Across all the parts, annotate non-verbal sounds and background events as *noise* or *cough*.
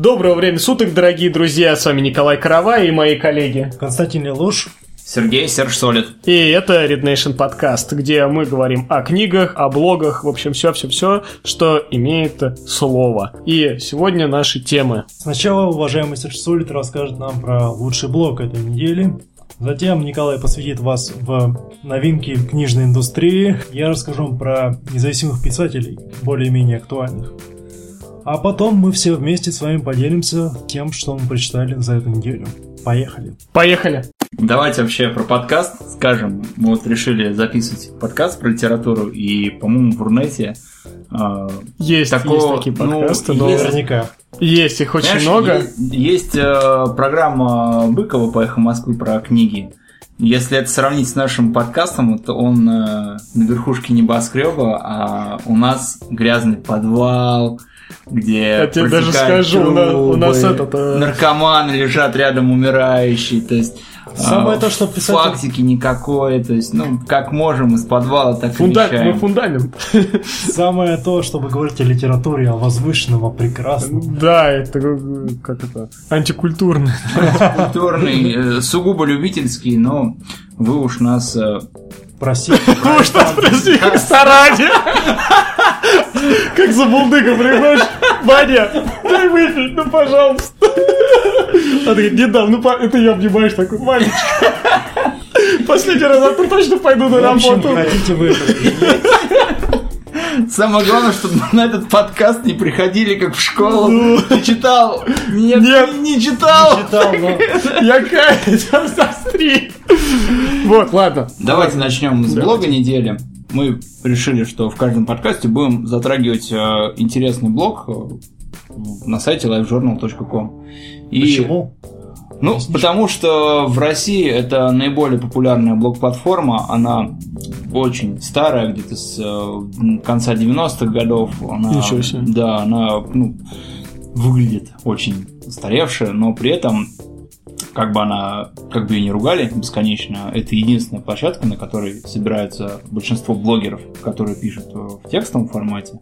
Доброго времени суток, дорогие друзья, с вами Николай Каравай и мои коллеги. Константин Лелуш. Сергей Серж Солид. И это Red Nation подкаст, где мы говорим о книгах, о блогах, в общем, все-все-все, что имеет слово. И сегодня наши темы. Сначала уважаемый Серж Солид расскажет нам про лучший блог этой недели. Затем Николай посвятит вас в новинки книжной индустрии. Я расскажу вам про независимых писателей, более-менее актуальных. А потом мы все вместе с вами поделимся тем, что мы прочитали за эту неделю. Поехали. Поехали. Давайте вообще про подкаст скажем. Мы вот решили записывать подкаст про литературу, и, по-моему, в Рунете э, есть, такого, есть такие подкасты, ну, но есть, Наверняка. есть их очень Знаешь, много. Есть, есть, э, программа Быкова по «Эхо Москвы» про книги. Если это сравнить с нашим подкастом, то он э, на верхушке небоскреба, а у нас грязный подвал, где Я тебе даже скажу, у на- у нас трубы, этот, э, наркоманы лежат рядом умирающие, то есть Самое а, то, что писатель- фактики никакой, то есть ну как можем из подвала, так Фунда... Мы фундамент. *laughs* Самое то, чтобы говорить о литературе, о возвышенном, о прекрасном. Да, это э, как это антикультурно. *laughs* Культурный, э, сугубо любительский, но вы уж нас Простите. Ну что, прости, в ресторане. Как за булдыга приходишь, Ваня, дай выпить, ну пожалуйста. А ты говорит, не дам, ну это я обнимаешь такой, Ванечка. Последний раз, а то точно пойду на работу. хотите вы это или нет, Самое главное, чтобы на этот подкаст не приходили как в школу. Ну. Ты читал? Нет, Нет. не, не читал. читал, но Я каюсь, *laughs* состри. Вот, ладно. Давайте начнем с блога недели. Мы решили, что в каждом подкасте будем затрагивать э, интересный блог э, на сайте livejournal.com. И, почему? Ну, потому что в России это наиболее популярная блог-платформа. Она очень старая, где-то с э, конца 90-х годов. Она, Ничего себе. Да, она ну, выглядит очень устаревшая, но при этом как бы она, как бы ее не ругали бесконечно, это единственная площадка, на которой собираются большинство блогеров, которые пишут э, в текстовом формате,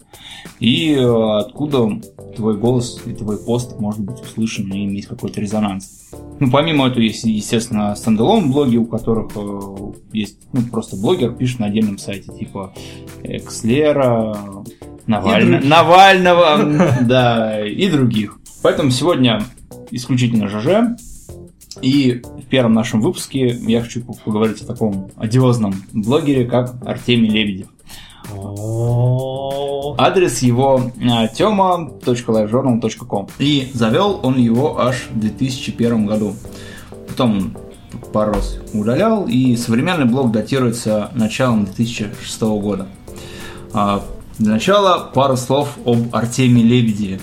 и э, откуда твой голос и твой пост может быть услышан и иметь какой-то резонанс. Ну, помимо этого, есть, естественно, стендалон блоги, у которых э, есть, ну, просто блогер пишет на отдельном сайте, типа Экслера, Наваль- других. Навального, *laughs* да, и других. Поэтому сегодня исключительно ЖЖ, и в первом нашем выпуске я хочу поговорить о таком одиозном блогере, как Артемий Лебедев. Адрес его а, tema.livejournal.com И завел он его аж в 2001 году. Потом пару раз удалял, и современный блог датируется началом 2006 года. А, Для начала пару слов об Артемии Лебедеве.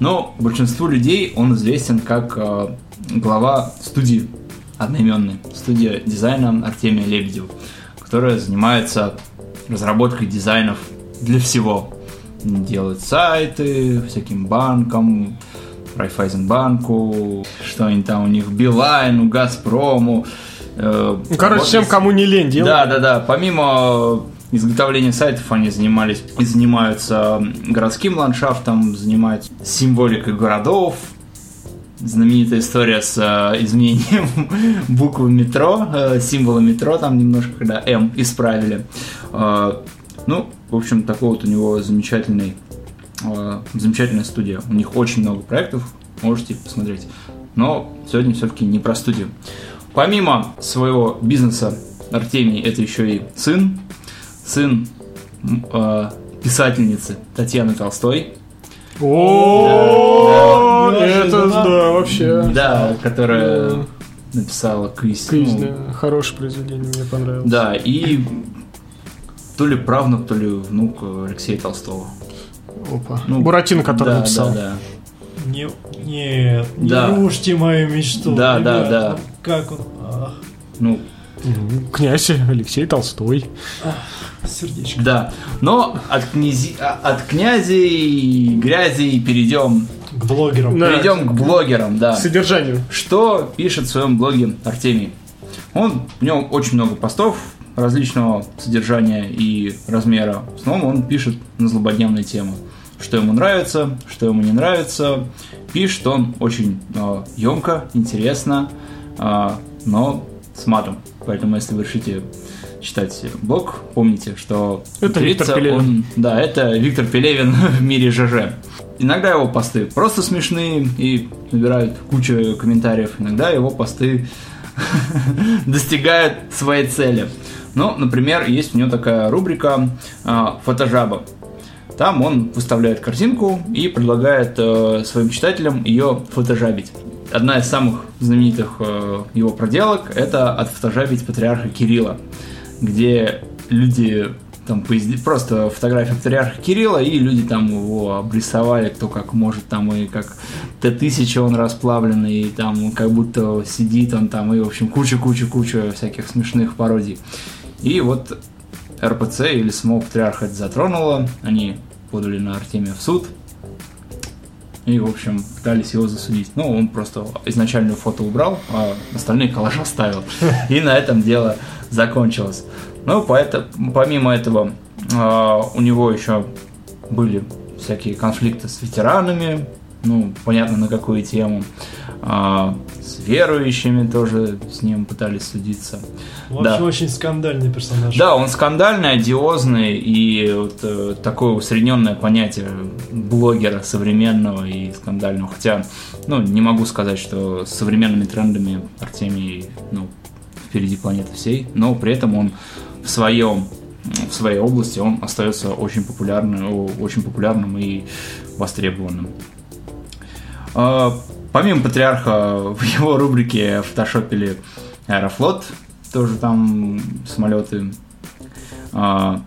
Но большинству людей он известен как а, глава студии одноименной, студия дизайна Артемия Лебедева, которая занимается разработкой дизайнов для всего. Делают сайты всяким банкам, Райфайзенбанку, что-нибудь там у них, Билайну, Газпрому. э, Ну, короче, вот всем, кому не лень делать. да, да, да. Помимо изготовления сайтов, они занимались и занимаются городским ландшафтом, занимаются символикой городов. Знаменитая история с э, изменением *laughs* буквы метро, э, символа метро, там немножко, когда М исправили. Э, ну, в общем, такой вот у него замечательный, э, замечательная студия. У них очень много проектов, можете посмотреть. Но сегодня все-таки не про студию. Помимо своего бизнеса, Артемий это еще и сын. Сын э, писательницы Татьяны Толстой. О, Да, да. это да, вообще. Да, которая написала квиз. Квиз, ну, да, хорошее произведение, мне понравилось. Да, и то ли правнук, то ли внук Алексея Толстого. Опа. Ну, Буратино, который да, написал. Да, да. Не, нет, не Да. рушьте мою мечту. Да, да, ребят. да. Ну, Как он? Ах, Ну. Князь Алексей Толстой. сердечко. да. Но от, князи, а- от князей грязи перейдем, К блогерам. Да. перейдем к блогерам, да. К содержанию. Что пишет в своем блоге Артемий? Он, у него очень много постов различного содержания и размера. В основном он пишет на злободневные темы. что ему нравится, что ему не нравится. Пишет он очень э, емко, интересно, э, но с матом. Поэтому, если вы решите читать блог, помните, что Это Виктор Пелевин. он- да, это Виктор Пелевин *laughs* в мире ЖЖ. Иногда его посты просто смешные и набирают кучу комментариев. Иногда его посты *laughs* достигают своей цели. Ну, например, есть у него такая рубрика а, «Фотожаба». Там он выставляет картинку и предлагает э, своим читателям ее фотожабить. Одна из самых знаменитых э, его проделок – это отфотожабить патриарха Кирилла, где люди там просто фотография патриарха Кирилла, и люди там его обрисовали, кто как может, там и как Т-1000 он расплавленный, и там как будто сидит он там, и, в общем, куча-куча-куча всяких смешных пародий. И вот РПЦ или самого патриарха это затронуло, они подали на Артемия в суд, и, в общем, пытались его засудить. Ну, он просто изначальную фото убрал, а остальные коллаж оставил. И на этом дело закончилось. Ну, поэто- помимо этого, а, у него еще были всякие конфликты с ветеранами, ну, понятно, на какую тему. А, с верующими тоже с ним пытались судиться. Вообще Да. очень скандальный персонаж. Да, он скандальный, одиозный и вот, э, такое усредненное понятие блогера современного и скандального. Хотя, ну, не могу сказать, что с современными трендами Артемий, ну, впереди планеты всей, но при этом он в своем в своей области он остается очень популярным, очень популярным и востребованным. Помимо Патриарха, в его рубрике фотошопили Аэрофлот, тоже там самолеты. А,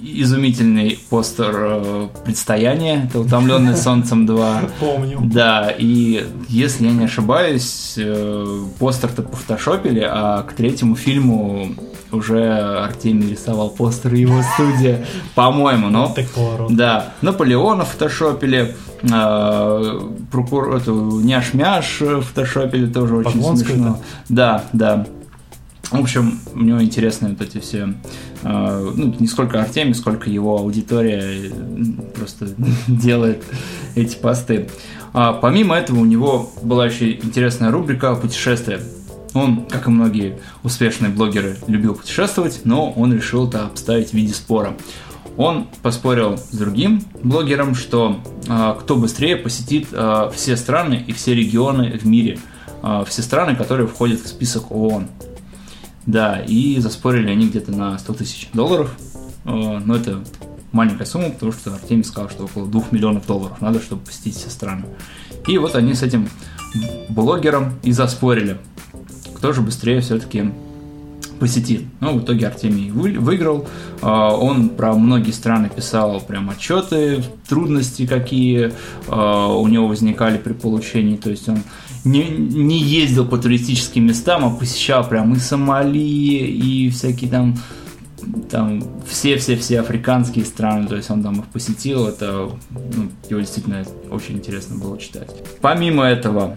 Изумительный постер э, предстояния, это «Утомленный солнцем 2». *laughs* Помню. Да, и если я не ошибаюсь, э, постер-то пофотошопили, а к третьему фильму уже Артемий рисовал постер его студия, по-моему, но... Поворот. Да, Наполеона фотошопили, э, прокур... эту няш-мяш фотошопили, тоже очень смешно. Да, да. В общем, у него интересные вот эти все, э, ну, не сколько Артемий, сколько его аудитория просто *laughs* делает эти посты. А, помимо этого, у него была еще интересная рубрика «Путешествия». Он, как и многие успешные блогеры, любил путешествовать, но он решил это обставить в виде спора. Он поспорил с другим блогером, что а, кто быстрее посетит а, все страны и все регионы в мире, а, все страны, которые входят в список ООН. Да, и заспорили они где-то на 100 тысяч долларов, А, но это маленькая сумма, потому что Артемий сказал, что около 2 миллионов долларов надо, чтобы посетить все страны. И вот они с этим блогером и заспорили, кто же быстрее все-таки посетит. Ну, в итоге Артемий вы- выиграл. А, Он про многие страны писал прям отчеты, трудности какие а, у него возникали при получении. То есть он не, не ездил по туристическим местам, а посещал прям и Сомали, и всякие там там все-все-все африканские страны, то есть он там их посетил, это ну, его действительно очень интересно было читать. Помимо этого,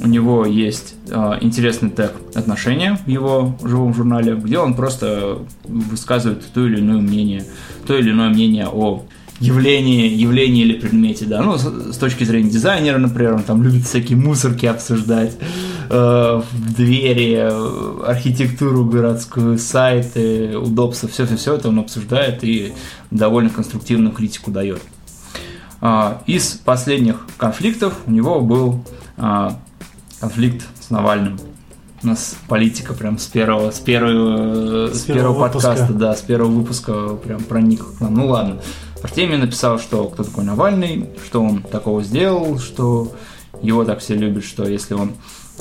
у него есть э, интересный тег отношения в его живом журнале, где он просто высказывает то или иное мнение, то или иное мнение о явлении, явлении или предмете, да. Ну, с, точки зрения дизайнера, например, он там любит всякие мусорки обсуждать, э, двери, э, архитектуру городскую, сайты, удобства, все-все-все это он обсуждает и довольно конструктивную критику дает. А, Из последних конфликтов у него был а, конфликт с Навальным. У нас политика прям с первого, с первого, С с первого первого выпуска. подкаста, да, с первого выпуска прям проник к нам. Ну ладно. Артемий написал, что кто такой Навальный, что он такого сделал, что его так все любят, что если он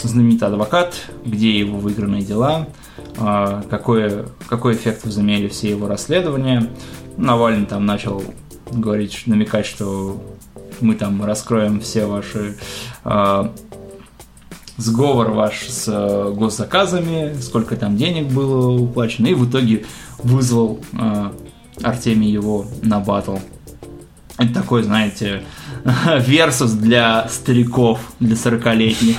знаменитый адвокат, где его выигранные дела, а, какой, какой эффект возымели все его расследования. Навальный там начал говорить, намекать, что мы там раскроем все ваши а, сговор ваш с э, госзаказами, сколько там денег было уплачено, и в итоге вызвал э, Артемий его на батл. Это такой, знаете, *laughs* версус для стариков, для 40-летних.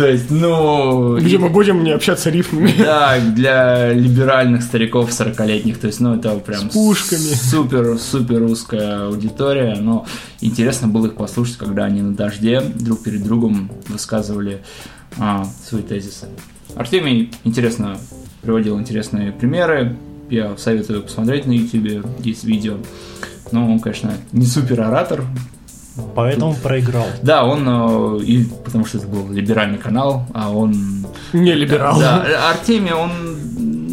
То есть, ну... Где мы будем не общаться рифмами. Да, для либеральных стариков 40-летних, то есть, ну, это прям С пушками. супер, супер узкая аудитория, но интересно было их послушать, когда они на дожде друг перед другом высказывали а, свои тезисы. Артемий интересно приводил интересные примеры, я советую посмотреть на YouTube, есть видео. Но он, конечно, не супер оратор, Поэтому проиграл. да, он, э, и потому что это был либеральный канал, а он Не либерал. да, Артемий, он,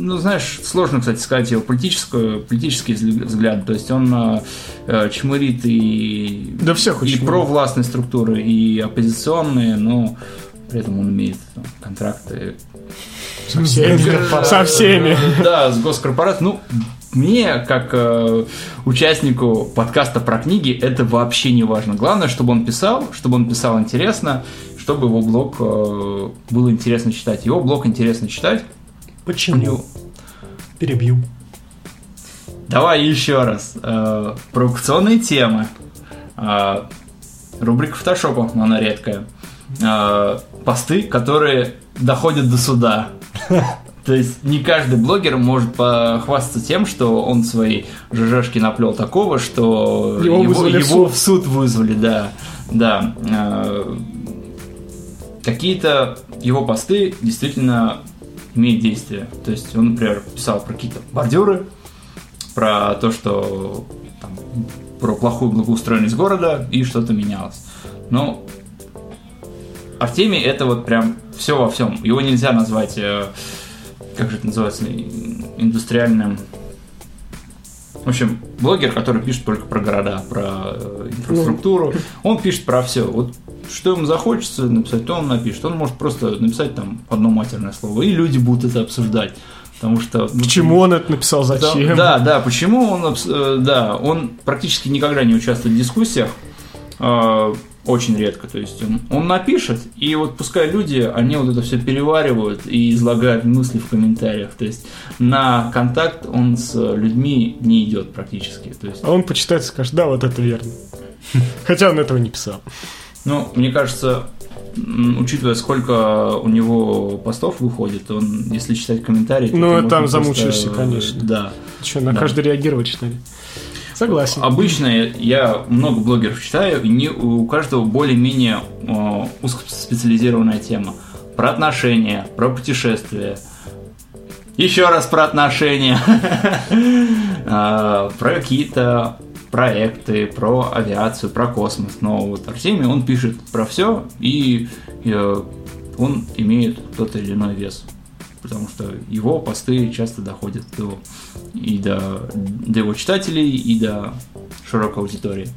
ну, знаешь, сложно, кстати, сказать его политическую, политический взгля- взгляд. То есть он э, э, чмырит и, Да всех и провластные структуры, и оппозиционные, но при этом он имеет там, контракты Со всеми. Со всеми. да, с госкорпорацией. Ну, мне, как э, участнику подкаста про книги, это вообще не важно. Главное, чтобы он писал, чтобы он писал интересно, чтобы его блог э, было интересно читать. Его блог интересно читать. Почему? него- Перебью. Давай еще раз. Э, провокационные темы. Э, рубрика фотошопа, но она редкая. Э, посты, которые доходят до суда. *laughs* То есть не каждый блогер может похвастаться тем, что он свои ЖЖшки наплел такого, что Его в его суд. в суд вызвали, да. Да. Э, Какие-то его посты действительно имеют действие. То есть он, например, писал про какие-то бордюры, про то, что там, про плохую благоустроенность города и что-то менялось. Но Артемий это вот прям все во всем. Его нельзя назвать, э, как же это называется, ин- индустриальным. В общем, блогер, который пишет только про города, про э, инфраструктуру, он пишет про все. Вот что ему захочется написать, то он напишет. Он может просто написать там одно матерное слово, и люди будут это обсуждать. Потому что... ну, Почему он это написал, зачем? да, да, почему он, э, да, он практически никогда не участвует в дискуссиях, э, очень редко, то есть он, он напишет, и вот пускай люди, они вот это все переваривают и излагают мысли в комментариях, то есть на контакт он с людьми не идет практически, то есть, А он почитает и скажет, да, вот это верно. *laughs* Хотя он этого не писал. ну, мне кажется, учитывая, сколько у него постов выходит, он, если читать комментарии, Ну, там просто, замучаешься, э, конечно. Да. Что, на Да. каждый реагировать, что ли? Согласен. Обычно я много блогеров читаю, и не, у каждого более-менее э, узкоспециализированная тема. Про отношения, про путешествия. Еще раз про отношения. *laughs* А, Про какие-то проекты, про авиацию, про космос. Но вот Артемий, он пишет про все, и э, он имеет тот или иной вес. Потому что его посты часто доходят до, и до, до его читателей, и до широкой аудитории.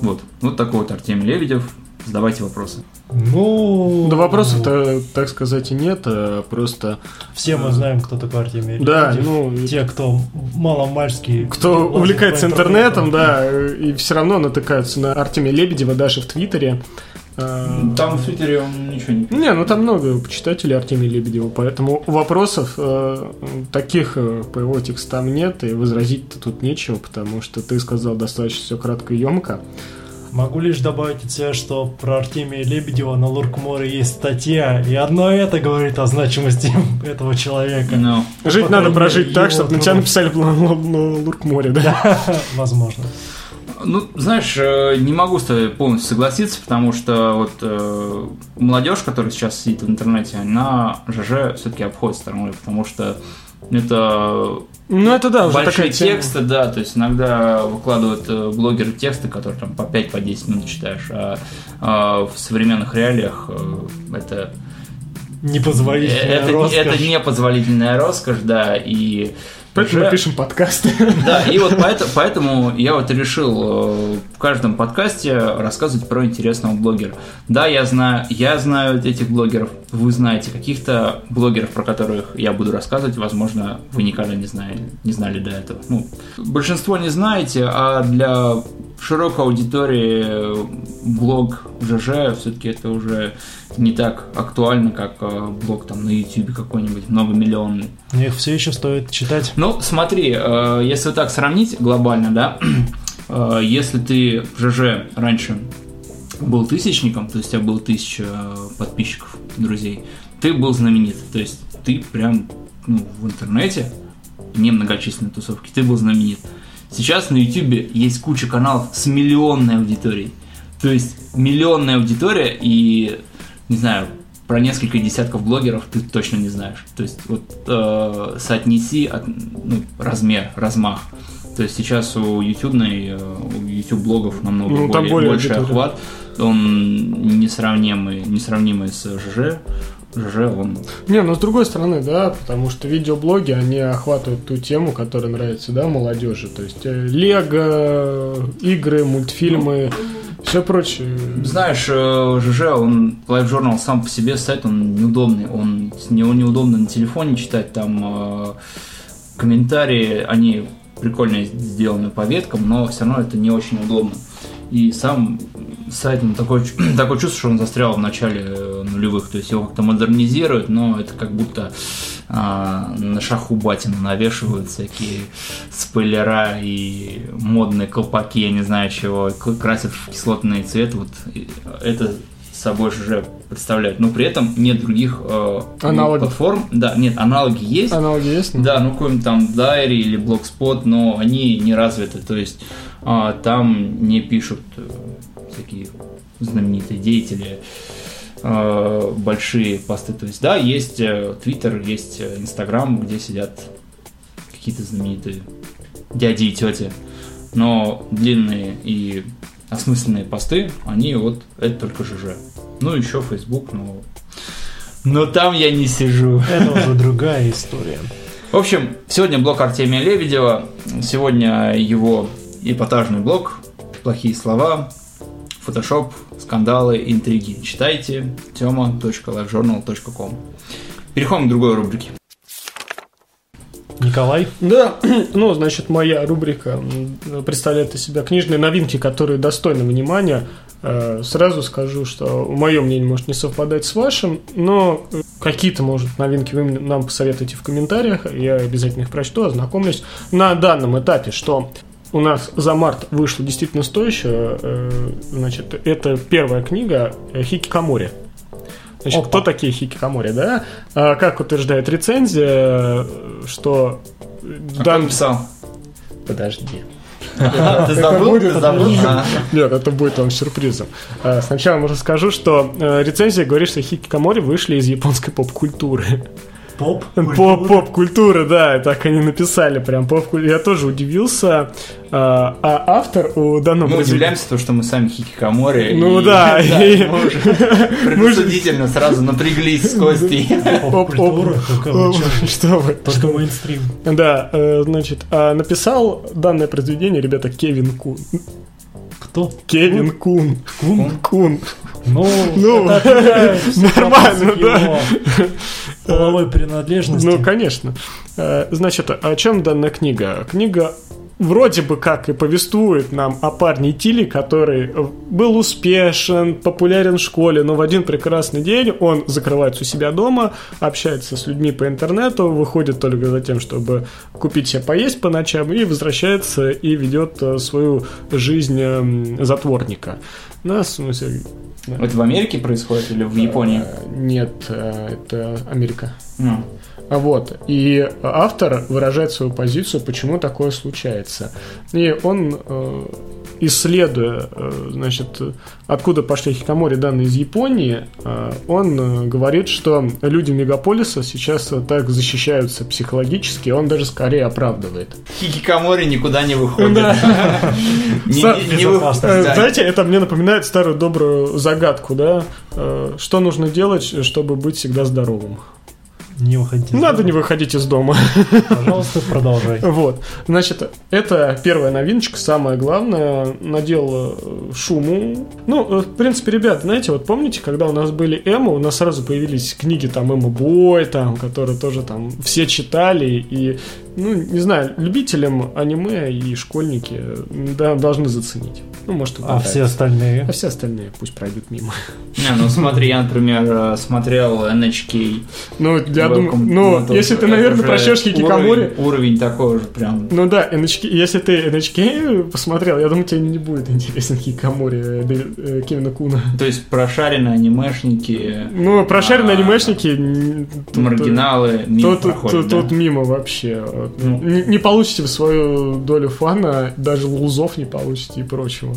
Вот. Вот такой вот Артемий Лебедев. Задавайте вопросы. Ну... Да вопросов-то, так сказать, и нет, а просто Все мы знаем, кто такой Артемий Да, Лебедев. ну, Те, кто маломальский... кто увлекается интернетом, да, и все равно натыкаются на Артемия Лебедева даже в Твиттере. А, Там в Твиттере он ничего не пишет. Не, ну там много почитателей Артемия Лебедева, поэтому вопросов э, таких э, по его текстам нет, и возразить-то тут нечего, потому что ты сказал достаточно все кратко и емко. Могу лишь добавить от себя, что про Артемия Лебедева на Луркморе есть статья, и одно это говорит о значимости *laughs* этого человека. Ну, Жить надо прожить так, чтобы на тебя написали Лу- Луркморе, да? *laughs* Возможно. Ну, знаешь, э, не могу с тобой полностью согласиться, потому что вот э, молодежь, которая сейчас сидит в интернете, она ЖЖ все-таки обходит стороной, потому что это Ну это да, уже большие такая тема. тексты, да, то есть иногда выкладывают э, блогеры тексты, которые там по 5-10 минут читаешь, а, а в современных реалиях э, это Непозволительная это, роскошь. это непозволительная роскошь, да, и Поэтому мы пишем подкасты. Да, и вот поэтому, поэтому я вот решил э, в каждом подкасте рассказывать про интересного блогера. Да, я знаю, я знаю этих блогеров, вы знаете каких-то блогеров, про которых я буду рассказывать, возможно, вы никогда не знали, не знали до этого. Ну, большинство не знаете, а для широкой аудитории блог ЖЖ все-таки это уже не так актуально, как э, блог там на YouTube какой-нибудь многомиллионный. Но их все еще стоит читать. Ну, смотри, э, если так сравнить глобально, да, *clears throat* э, если ты в ЖЖ раньше был тысячником, то есть у тебя было тысяча подписчиков, друзей, ты был знаменит. То есть ты прям ну, в интернете, немногочисленной тусовки, ты был знаменит. Сейчас на YouTube есть куча каналов с миллионной аудиторией. То есть миллионная аудитория и, не знаю, про несколько десятков блогеров ты точно не знаешь. То есть вот э, соотнеси от, ну, размер, размах. То есть сейчас у YouTube, у YouTube блогов намного Ну, там более, более больший аудитория. охват. Он несравнимый, несравнимый с ЖЖ. ЖЖ, он Не, но с другой стороны, да, потому что видеоблоги, они охватывают ту тему, которая нравится, да, молодежи. То есть э, Лего, игры, мультфильмы, все прочее. Знаешь, э, ЖЖ, он, Live Journal сам по себе сайт, он неудобный. Он, него неудобно на телефоне читать, там э, комментарии, они прикольно сделаны по веткам, но все равно это не очень удобно. И сам сайт, такое, чу- *clears throat* такое чувство, что он застрял в начале э, нулевых, то есть его как-то модернизируют, но это как будто а, на шаху батину навешивают всякие спойлера и модные колпаки, я не знаю чего, красят в кислотный цвет, вот это собой же представляет. Но при этом нет других э, Аналогов. платформ. Да, нет, аналоги есть. Аналоги есть? ну? Да, ну какой-нибудь там Diary или Blogspot, но они не развиты, то есть а, там не пишут э, всякие знаменитые деятели э, большие посты. То есть, да, есть э, Twitter, есть э, Instagram, где сидят какие-то знаменитые дяди и тети, но длинные и осмысленные посты, они вот, это только ЖЖ. Ну, еще Facebook, но... Но там я не сижу. Это уже другая история. В общем, сегодня блог Артемия Лебедева. Сегодня его эпатажный блог. Плохие слова, фотошоп, скандалы, интриги. Читайте tema.livejournal.com Переходим к другой рубрике. Николай, Да, *clears throat* ну, значит, моя рубрика представляет из себя книжные новинки, которые достойны внимания. Э, Сразу скажу, что мое мнение может не совпадать с вашим, но э, какие-то, может, новинки вы мне- нам посоветуете в комментариях, я обязательно их прочту, ознакомлюсь. На данном этапе, что у нас за март вышла действительно стоящая, э, значит, это первая книга Хикикамори. Значит, Опа. кто такие хикикамори, да? А, как утверждает рецензия, что А дан- кто написал? Подожди. Ты забыл? будет Ты забыл? А. Нет, это будет вам сюрпризом. А, Сначала можно скажу, что э, рецензия говорит, что хикикамори вышли из японской поп-культуры. поп. Поп- Поп-культуры, да, так они написали прям поп Я тоже удивился. А а автор у данного... Мы удивляемся, то, что мы сами хикикамори. Ну и- *laughs* да, и- мы уже *laughs* предусудительно сразу напряглись с Костей. Что вы? Только мейнстрим. Да, э, значит, а написал данное произведение, ребята, Кевин Кун. Кто? Кевин Кун. Кун? Кун. Ну, Ну, *laughs* нормально, да. половой принадлежности. Ну, конечно. Э, Значит, о чем данная книга? Книга вроде бы как и повествует нам о парне Тиле, который э, был успешен, популярен в школе, но в один прекрасный день он закрывается у себя дома, общается с людьми по интернету, выходит только за тем, чтобы купить себе поесть по ночам и возвращается и ведет э, свою жизнь эм, затворника. Ну, в смысле... Это в Америке происходит или в Японии? э, Нет, э, это Америка. А Вот. И автор выражает свою позицию, почему такое случается. И он, э, исследуя, э, значит, откуда пошли хикамори данные из Японии, э, он говорит, что люди мегаполиса сейчас так защищаются психологически, он даже скорее оправдывает. Хикикамори никуда не выходит. Да. *laughs* Знаете, это мне напоминает старую добрую загадку, да? Что нужно делать, чтобы быть всегда здоровым? Не выходите. Надо не выходить из дома. Пожалуйста, продолжай. Вот. Значит, это первая новиночка, самое главное, надел э, шуму. Ну, э, в принципе, ребят, знаете, вот помните, когда у нас были эмо, у нас сразу появились книги там эмо бой, там, которые тоже там все читали, и ну, не знаю, любителям аниме и школьники да, должны заценить. Ну, может, А все остальные? А все остальные пусть пройдут мимо. *laughs* Не, ну смотри, я, например, э, смотрел NHK. Ну, я думаю, ну, если ты, наверное, прочтешь Хикикамори... Уровень такой же прям. Ну да, NHK, если ты NHK посмотрел, я думаю, тебе не будет интересен Хикикамори э, Кевина Куна. То есть прошаренные анимешники... Ну, прошаренные а, анимешники... Маргиналы тут мимо вообще. Ну. Не, не получите в свою долю фана, даже лузов не получите и прочего.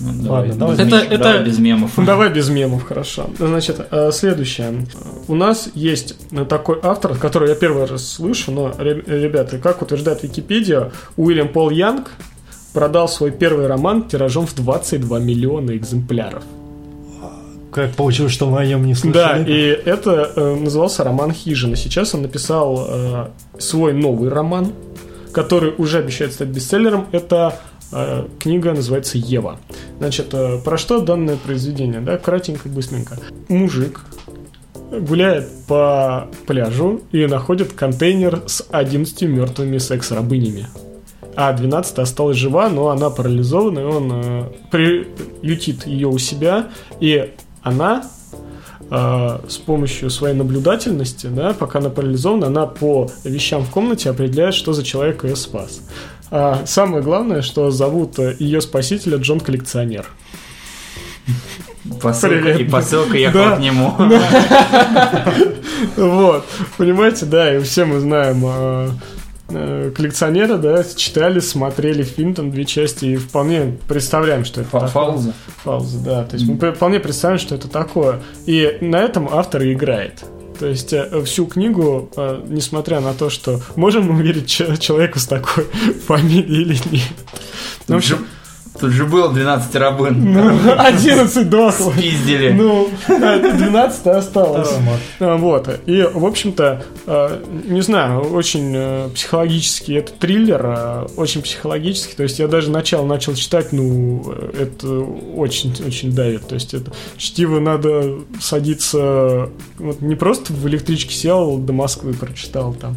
Ну, давай, Ладно, давай, это, это, давай без мемов. *laughs* Давай без мемов, хорошо. Значит, э, следующее. У нас есть такой автор, который я первый раз слышу, но, ребята, как утверждает Википедия, Уильям Пол Янг продал свой первый роман тиражом в 22 миллиона экземпляров. Как получилось, что мы о нем не слышали? Да, и это э, назывался роман «Хижина». Сейчас он написал э, свой новый роман, который уже обещает стать бестселлером. Это э, книга называется «Ева». Значит, э, про что данное произведение? Да, кратенько, быстренько. Мужик гуляет по пляжу и находит контейнер с 11 мертвыми секс-рабынями. А 12 осталась жива, но она парализована, и он э, приютит ее у себя, и она э, с помощью своей наблюдательности, да, пока она парализована, она по вещам в комнате определяет, что за человек ее спас. А самое главное, что зовут ее спасителя Джон Коллекционер. Посылка, и посылка ехала да. к нему. *laughs* Вот, понимаете, да, и все мы знаем а, коллекционеры, да, читали, смотрели фильм, там две части, и вполне представляем, что это такое. Фауза. Фауза, да. То есть мы вполне представляем, что это такое. И на этом автор и играет. То есть э, всю книгу, э, несмотря на то, что можем мы верить человеку с такой *laughs* фамилией или нет. Ну, в общем, Тут же было 12 рабын. Ну, *laughs* 11 дохло. Спиздили. Ну, 12 осталось. А, вот. И, в общем-то, а, не знаю, очень э, психологический это триллер, а, очень психологический. То есть я даже начало начал читать, ну, это очень-очень давит. То есть это чтиво надо садиться, вот не просто в электричке сел до Москвы прочитал там,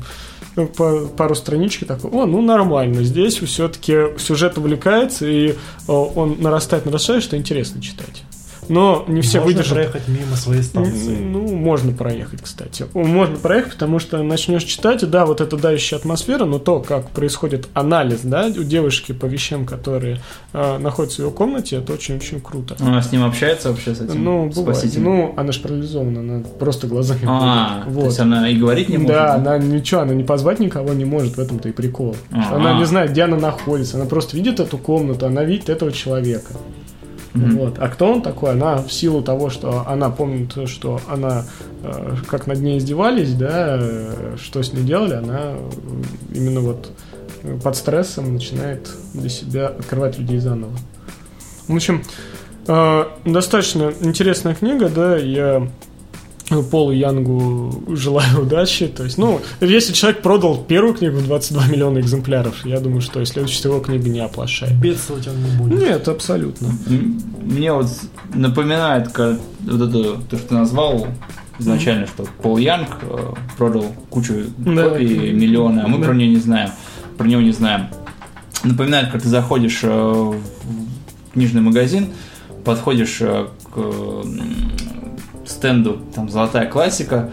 ну, по, пару страничек такой, о, ну нормально, здесь все-таки сюжет увлекается, и он нарастает, нарастает, что интересно читать но не все можно выдержат. проехать мимо своей станции. Ну, можно проехать, кстати. Можно проехать, потому что начнешь читать, и да, вот эта давящая атмосфера, но то, как происходит анализ, да, у девушки по вещам, которые э, находятся в ее комнате, это очень-очень круто. Она с ним общается вообще, с этим Ну, бывает. Ну, она же парализована, она просто глазами А, вот. то есть она и говорить не может? Да, она ничего, она не позвать никого не может, в этом-то и прикол. А-а-а. Она не знает, где она находится, она просто видит эту комнату, она видит этого человека. Mm-hmm. Вот. А кто он такой? Она в силу того, что она помнит, что она э, как над ней издевались, да, э, что с ней делали, она именно вот под стрессом начинает для себя открывать людей заново. В общем, э, достаточно интересная книга, да, я Полу Янгу желаю удачи. То есть, ну, если человек продал первую книгу в 22 миллиона экземпляров, я думаю, что и следующая его книга не оплошает. Бедствовать он не будет. Нет, абсолютно. Мне вот напоминает как, вот это, то, что ты назвал изначально, что Пол Янг э, продал кучу да. копий, миллионы, а мы да. про него не знаем. Про него не знаем. Напоминает, как ты заходишь э, в книжный магазин, подходишь э, к стенду, там, золотая классика,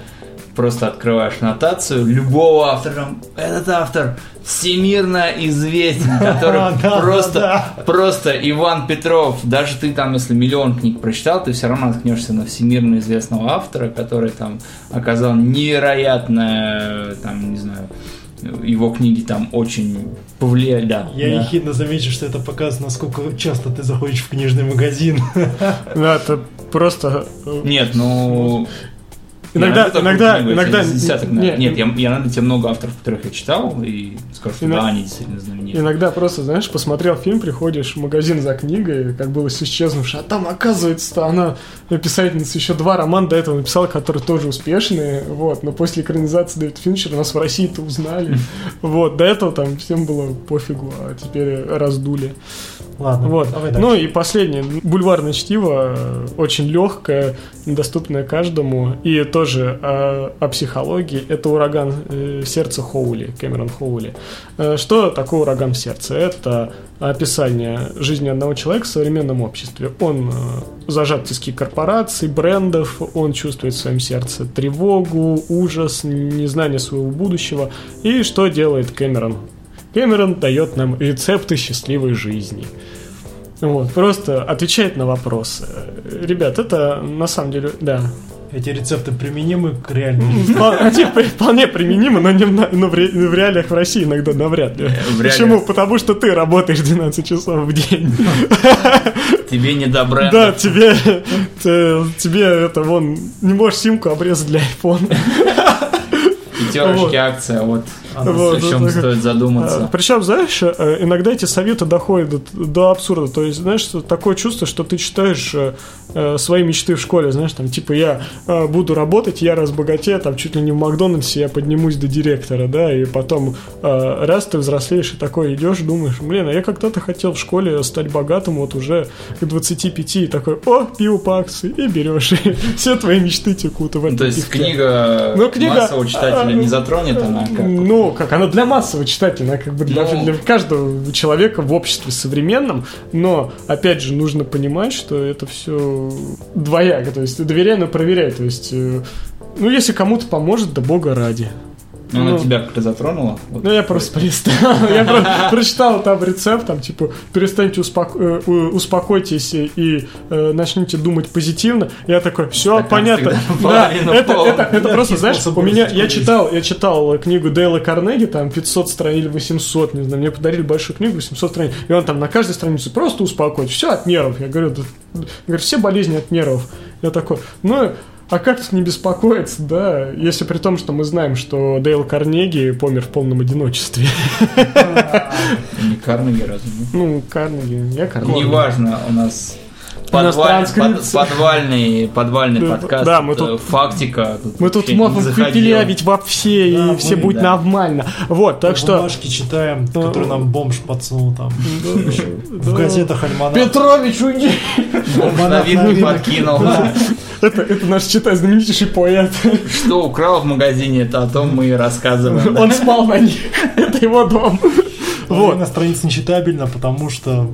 просто открываешь нотацию любого автора. Этот автор всемирно известен, *laughs* который просто, просто Иван Петров. Даже ты там, если миллион книг прочитал, ты все равно наткнешься на всемирно известного автора, который там оказал невероятное, там, не знаю, его книги там очень повлияли, да. Я да. ехидно замечу, что это показывает, насколько часто ты заходишь в книжный магазин. Да, это просто... Э, Нет, ну... Иногда, иногда, иногда... Десяток, нет, нет, я, я найду тебе много авторов, которых я читал, и скажу, что иногда, да, они действительно знамениты. Иногда просто, знаешь, посмотрел фильм, приходишь в магазин за книгой, как было с исчезнувшей, а там, оказывается, она, писательница, еще два романа до этого написала, которые тоже успешные, вот, но после экранизации Дэвид Финчера нас в России-то узнали, *laughs* вот, до этого там всем было пофигу, а теперь раздули. Ладно, Вот. Ну и последнее. Бульварное чтиво э, очень легкое, доступное каждому. И тоже о, о психологии. Это ураган э, сердца Хоули, Кэмерон Хоули. Э, Что такое ураган в сердце? Это описание жизни одного человека в современном обществе. Он э, зажат тиски корпораций, брендов, он чувствует в своем сердце тревогу, ужас, незнание своего будущего. И что делает Кэмерон? Кэмерон дает нам рецепты счастливой жизни. Вот, просто отвечает на вопросы. Ребят, это на самом деле, да. Эти рецепты применимы к реальной жизни. Вполне, вполне применимы, но, не в, на- но в, ре- в реалиях в России иногда навряд ли. в Почему? реалиях. Потому что ты работаешь 12 часов в день. Тебе не до бренда. Да, тебе, те- тебе это вон, не можешь симку обрезать для iPhone. Пятерочки Вот. акция, вот. Она Вот, о чем вот стоит задуматься. Причем, знаешь, э, иногда эти советы доходят до, абсурда. То есть, знаешь, такое чувство, что ты читаешь э, э, свои мечты в школе, знаешь, там, типа, я буду работать, я разбогатею, там, чуть ли не в Макдональдсе я поднимусь до директора, да, и потом раз ты взрослеешь и такой идешь, думаешь, блин, а я когда-то хотел в школе стать богатым, вот уже к 25, и такой, о, пиво по акции, и берешь, *laughs* и все твои мечты текут в этом То есть книга, Ну, книга, массового читателя а, не затронет, она как? Ну, как, она для массового читателя, она как бы для, Ну. для каждого человека в обществе современном, но, опять же, нужно понимать, что это все двояко, то есть доверяй, но проверяй, то есть, э, ну, если кому-то поможет, да бога ради. Ну, Она ну. тебя как-то затронула? Вот. Ну, я просто полистал, *laughs* я про- прочитал там рецепт, там, типа, перестаньте, э, успокойтесь и э, начните думать позитивно. Я такой, все, понятно. Да, это, просто, знаешь, у меня, я читал, я читал книгу Дейла Карнеги, там 500 страниц или 800, не знаю, мне подарили большую книгу, 800 страниц, и он там на каждой странице просто успокоить, все от нервов. Я говорю, все болезни от нервов. Я такой, ну, а как тут не беспокоиться, да, если при том, что мы знаем, что Дейл Карнеги помер в полном одиночестве. Не Карнеги разве? Ну, Карнеги, я Карнеги. Неважно, У нас подваль- под- подвальный, подвальный Да, подкаст. да, мы это тут- фактика. Мы тут не можем заходило. пепелявить вообще, Да, и все мы, будет да. нормально. Вот, так что... Бумажки читаем, которые нам бомж подсунул там. *laughs* В газетах Альманах. Петрович, уйди! Бомж на вид подкинул. Это, это наш, читай, знаменитейший поэт. Что украл в магазине, это о том мы и рассказываем. Он спал на них. *laughs* Это его дом. Вот. Вот. На странице нечитабельно, потому что...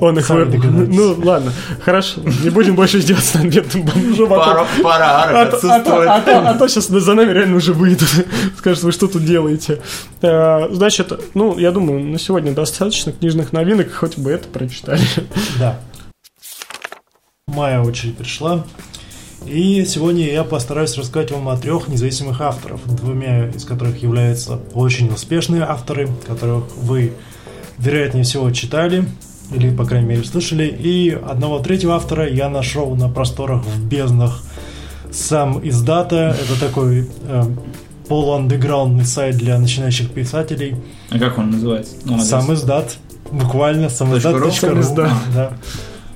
Он их вы-. Ну, ладно, хорошо. Не будем больше издеваться над бедным бомжом. а Пара, пара А арок то, а, отсутствует. а, то, а то сейчас за нами реально уже выйдут. *laughs* Скажут, вы что тут делаете. Э, Значит, ну, я думаю, на сегодня достаточно книжных новинок, хоть бы это прочитали. Да. Моя очередь пришла. И сегодня я постараюсь рассказать вам о трех независимых авторов, двумя из которых являются очень успешные авторы, которых вы, вероятнее всего, читали или, по крайней мере, слышали. И одного третьего автора я нашел на просторах в безднах сам издата. Это такой э, полуандеграундный сайт для начинающих писателей. А как он называется? Ну, адрес. Сам издат. Буквально самиздат.ру. Самиздат. Да.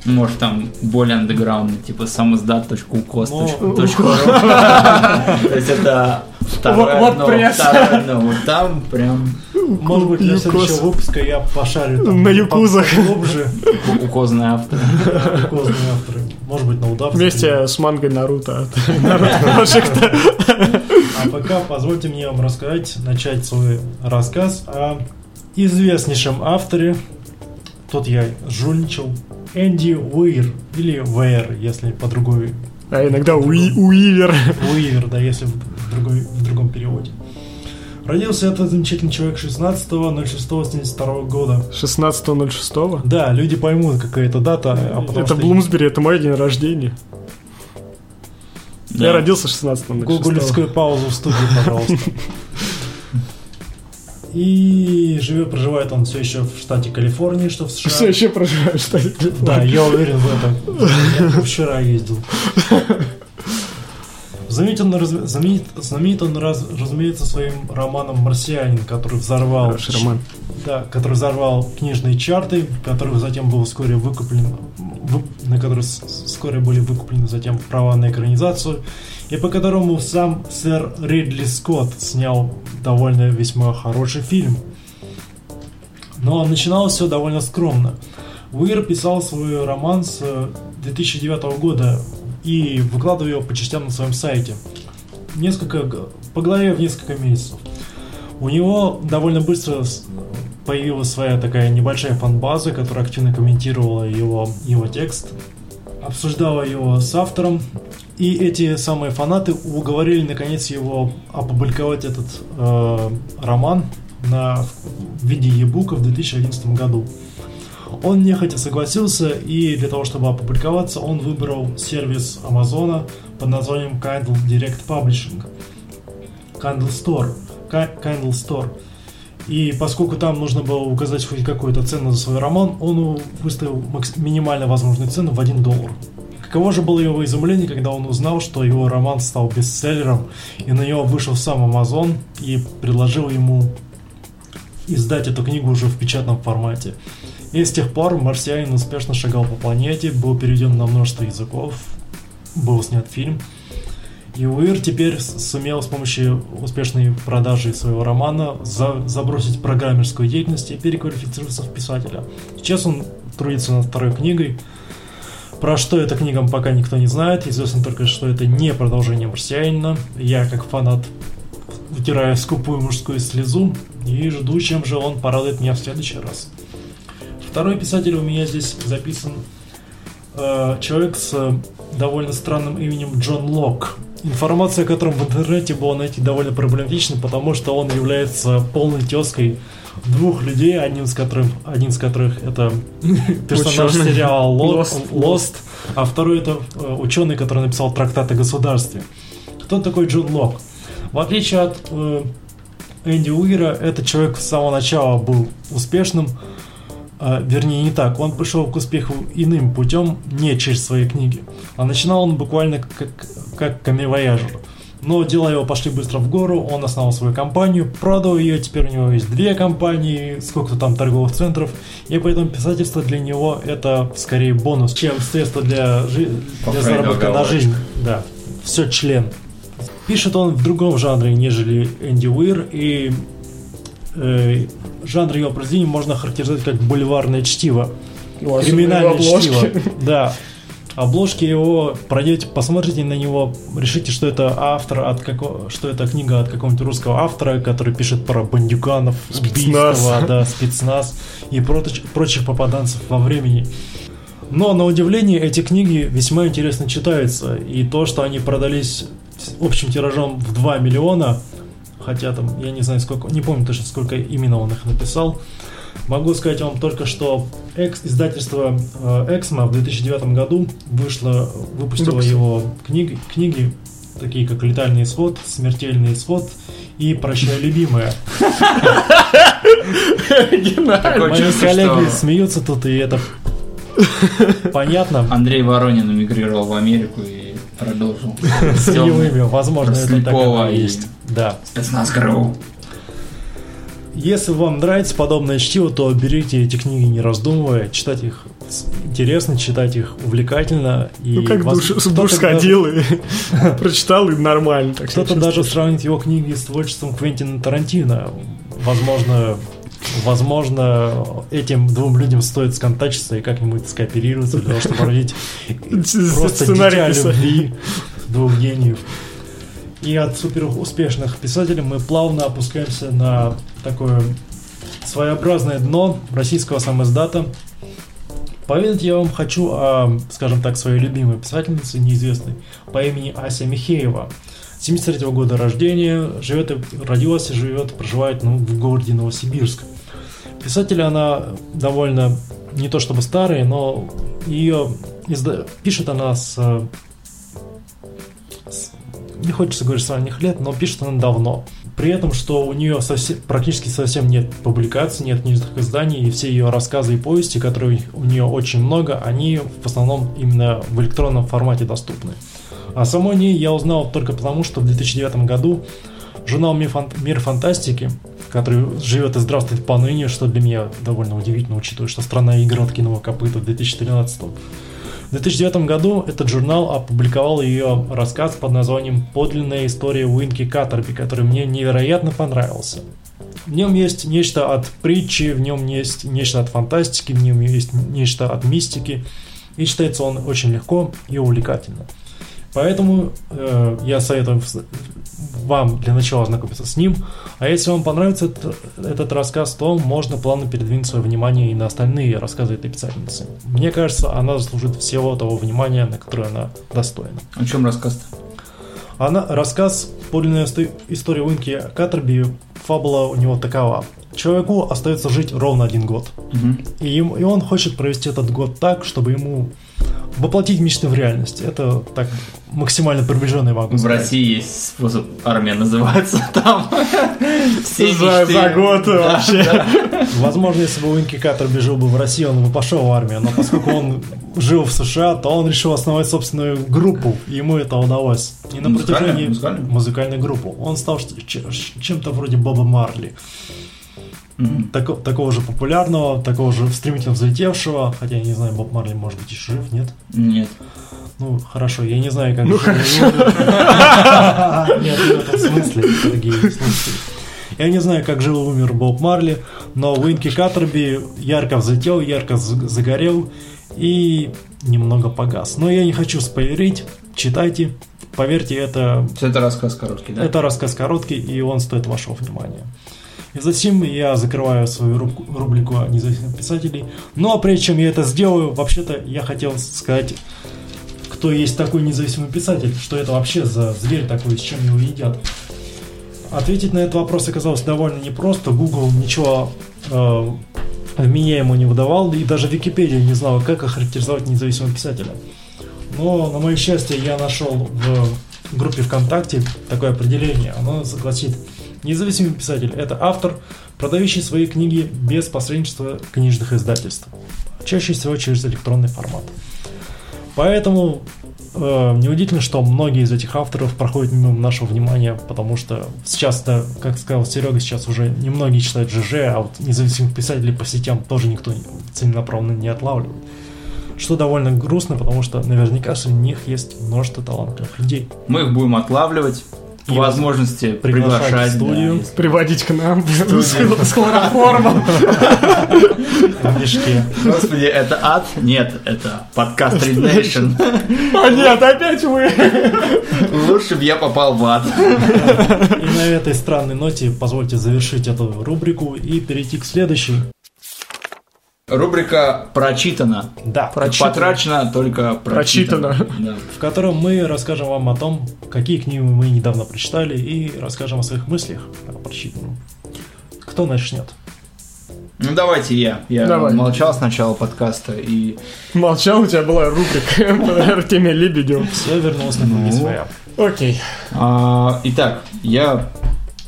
Может, там более андеграундный, типа самоздат.укос.ру. Ну, *laughs* То есть это второе Вот. Вот там прям Может быть, для следующего выпуска я пошарю там На юкузах. глубже укозный автор. юкозные *laughs* авторы. Может быть, на удавце. Вместе с мангой Наруто. А пока позвольте мне вам рассказать, начать свой рассказ о известнейшем авторе. Тут я жульничал. Энди Уир. Или Вейер, если по другой. А иногда Уи- Уивер. Уивер, да, если в, другой, в другом переводе. Родился этот замечательный человек 16.06.72 года. 16.06. Да, люди поймут, какая это дата. а Это что Блумсбери, это мой день рождения. Да. Я родился 16.06. Гуглевскую паузу в студии, пожалуйста. *laughs* И живет, проживает он все еще в штате Калифорния, что в США. Все еще проживаю в штате Да, Калифорния. я уверен в этом. Я вчера ездил. *laughs* Знаменит он, раз- знаменит, знаменит он раз- разумеется, своим романом «Марсианин», который взорвал... Хороший роман. Да, который взорвал книжные чарты, который затем был вскоре выкуплен, вы- на который вскоре были выкуплены затем права на экранизацию, и по которому сам сэр Ридли Скотт снял довольно весьма хороший фильм. Но начиналось все довольно скромно. Уир писал свой роман с 2009 года и выкладывал его по частям на своем сайте. Несколько, по главе в несколько месяцев. У него довольно быстро появилась своя такая небольшая фан-база, которая активно комментировала его, его текст, обсуждала его с автором, и эти самые фанаты уговорили наконец его опубликовать этот э, роман на, в виде e-бука в 2011 году. Он нехотя согласился, и для того, чтобы опубликоваться, он выбрал сервис Амазона под названием Kindle Direct Publishing. Kindle Store. Kindle Store. И поскольку там нужно было указать хоть какую-то цену за свой роман, он выставил минимально возможную цену в 1 доллар. Каково же было его изумление, когда он узнал, что его роман стал бестселлером, и на него вышел сам Amazon и предложил ему издать эту книгу уже в печатном формате. И с тех пор «Марсианин» успешно шагал по планете, был переведен на множество языков, был снят фильм – и Уир теперь сумел с помощью успешной продажи своего романа за, забросить программерскую деятельность и переквалифицироваться в писателя. Сейчас он трудится над второй книгой. Про что эта книга пока никто не знает. Известно только, что это не продолжение «Марсианина». Я, как фанат, вытираю скупую мужскую слезу и жду, чем же он порадует меня в следующий раз. Второй писатель у меня здесь записан э, человек с довольно странным именем Джон Лок. Информация о котором в интернете было найти довольно проблематично, потому что он является полной тезкой двух людей, один из которых, один из которых это *laughs* персонаж сериала Lost, Lost, а второй это э, ученый, который написал трактат о государстве. Кто такой Джон Лок? В отличие от э, Энди Уира, этот человек с самого начала был успешным, а, вернее не так, он пришел к успеху иным путем, не через свои книги. А начинал он буквально как, как камевояжер. Но дела его пошли быстро в гору, он основал свою компанию, продал ее, теперь у него есть две компании, сколько-то там торговых центров, и поэтому писательство для него это скорее бонус, чем средство для, жи- для заработка на жизнь. Да, все член. Пишет он в другом жанре, нежели Энди Уир, и э, жанр его произведений можно характеризовать как бульварное чтиво. Ну, Криминальное чтиво. Да. Обложки его пройдете, посмотрите на него, решите, что это автор от какого, что это книга от какого-нибудь русского автора, который пишет про бандюганов, убийства, да, спецназ и прочих, прочих попаданцев во времени. Но на удивление эти книги весьма интересно читаются, и то, что они продались общим тиражом в 2 миллиона, хотя там, я не знаю сколько, не помню точно сколько именно он их написал. Могу сказать вам только, что экс, издательство э, Эксмо в 2009 году вышло, выпустило Выпуск. его книги, книги, такие как «Летальный исход», «Смертельный исход» и «Прощай, любимая». Мои коллеги смеются тут, и это понятно. Андрей Воронин эмигрировал в Америку и продолжил. С имя, возможно, это так и есть. Да. Спецназ ГРУ. Если вам нравится подобное чтиво, то берите эти книги не раздумывая, читать их интересно, читать их увлекательно. И ну как вас... душ, душ сходил и *laughs* прочитал, и нормально. Кто-то даже сравнит его книги с творчеством Квентина Тарантино. Возможно, Возможно, этим двум людям стоит сконтачиться и как-нибудь скооперироваться для того, чтобы родить просто дитя любви двух гениев. И от супер успешных писателей мы плавно опускаемся на такое своеобразное дно российского самоиздата. Поведать я вам хочу о, скажем так, своей любимой писательнице, неизвестной, по имени Ася Михеева. 73 года рождения, живет, родилась и живет, проживает ну, в городе Новосибирск. Писатель она довольно не то чтобы старая, но ее изда... пишет она с, с не хочется говорить с ранних лет, но пишет она давно. При этом, что у нее совсем, практически совсем нет публикаций, нет книжных изданий, и все ее рассказы и повести, которые у нее очень много, они в основном именно в электронном формате доступны. А самой ней я узнал только потому, что в 2009 году журнал «Мир фантастики», который живет и здравствует поныне, что для меня довольно удивительно, учитывая, что страна игр откинула копыта в 2013 в 2009 году этот журнал опубликовал ее рассказ под названием «Подлинная история Уинки Каттерби», который мне невероятно понравился. В нем есть нечто от притчи, в нем есть нечто от фантастики, в нем есть нечто от мистики. И читается он очень легко и увлекательно. Поэтому э, я советую вам для начала ознакомиться с ним. А если вам понравится этот, этот рассказ, то можно плавно передвинуть свое внимание и на остальные рассказы этой писательницы. Мне кажется, она заслужит всего того внимания, на которое она достойна. О чем рассказ-то? Она, рассказ подлинная история Уинки Каттерби, фабула у него такова. Человеку остается жить ровно один год. Угу. И, им, и он хочет провести этот год так, чтобы ему воплотить мечты в реальность. Это так максимально приближенный могу В сказать. России есть способ армия называется *laughs* там. Все За- мечты. за год Да, вообще. да. Возможно, если бы Уинки Каттер жил бы в России, он бы пошел в армию, но поскольку он жил в США, то он решил основать собственную группу, и ему это удалось. И на протяжении Музыкальную? музыкальную группу он стал чем-то вроде Боба Марли. Мгм. Тако- такого же популярного, такого же стремительно взлетевшего, хотя я не знаю, Боб Марли может быть и жив, нет? Нет. Ну, хорошо, я не знаю, как... Ну, жил- Нет, не в этом смысле, дорогие слушатели. Я не знаю, как жил и умер Боб Марли, но Уинки Каттерби ярко взлетел, ярко загорел и немного погас. Но я не хочу спойлерить, читайте. Поверьте, это, это рассказ короткий, да? это рассказ короткий, и он стоит вашего внимания. И затем я закрываю свою рубрику независимых писателей. Ну а прежде чем я это сделаю, вообще-то я хотел сказать, кто есть такой независимый писатель, что это вообще за зверь такой, с чем его едят. Ответить на этот вопрос оказалось довольно непросто. Google ничего э, вменяемого не выдавал, и даже Википедия не знала, как охарактеризовать независимого писателя. Но, на мое счастье, я нашел в группе ВКонтакте такое определение. Оно согласит Независимый писатель – это автор, продающий свои книги без посредничества книжных издательств. Чаще всего через электронный формат. Поэтому э, неудивительно, что многие из этих авторов проходят мимо нашего внимания, потому что сейчас, да, как сказал Серега, сейчас уже немногие читают ЖЖ, а вот независимых писателей по сетям тоже никто целенаправленно не отлавливает. Что довольно грустно, потому что наверняка среди них есть множество талантливых людей. Мы их будем отлавливать. По И возможности приглашать приглашать в студию. да, Приводить к нам с хлороформом. в мешке. Господи, это ад? Нет, это подкаст Read Nation. А нет, опять вы. Лучше бы я попал в ад. И на этой странной ноте позвольте завершить эту рубрику и перейти к следующей. Рубрика «Прочитано». Да, Потрачено только прочитано. Прочитано. Да. в котором мы расскажем вам о том, какие книги мы недавно прочитали, и расскажем о своих мыслях о прочитанном. Кто начнет? Ну давайте я. Я Давай. молчал с начала подкаста и Молчал, у тебя была рубрика *laughs* по Артемия Лебедев. Все вернулось на круги Ну. своя. Окей. А, итак, я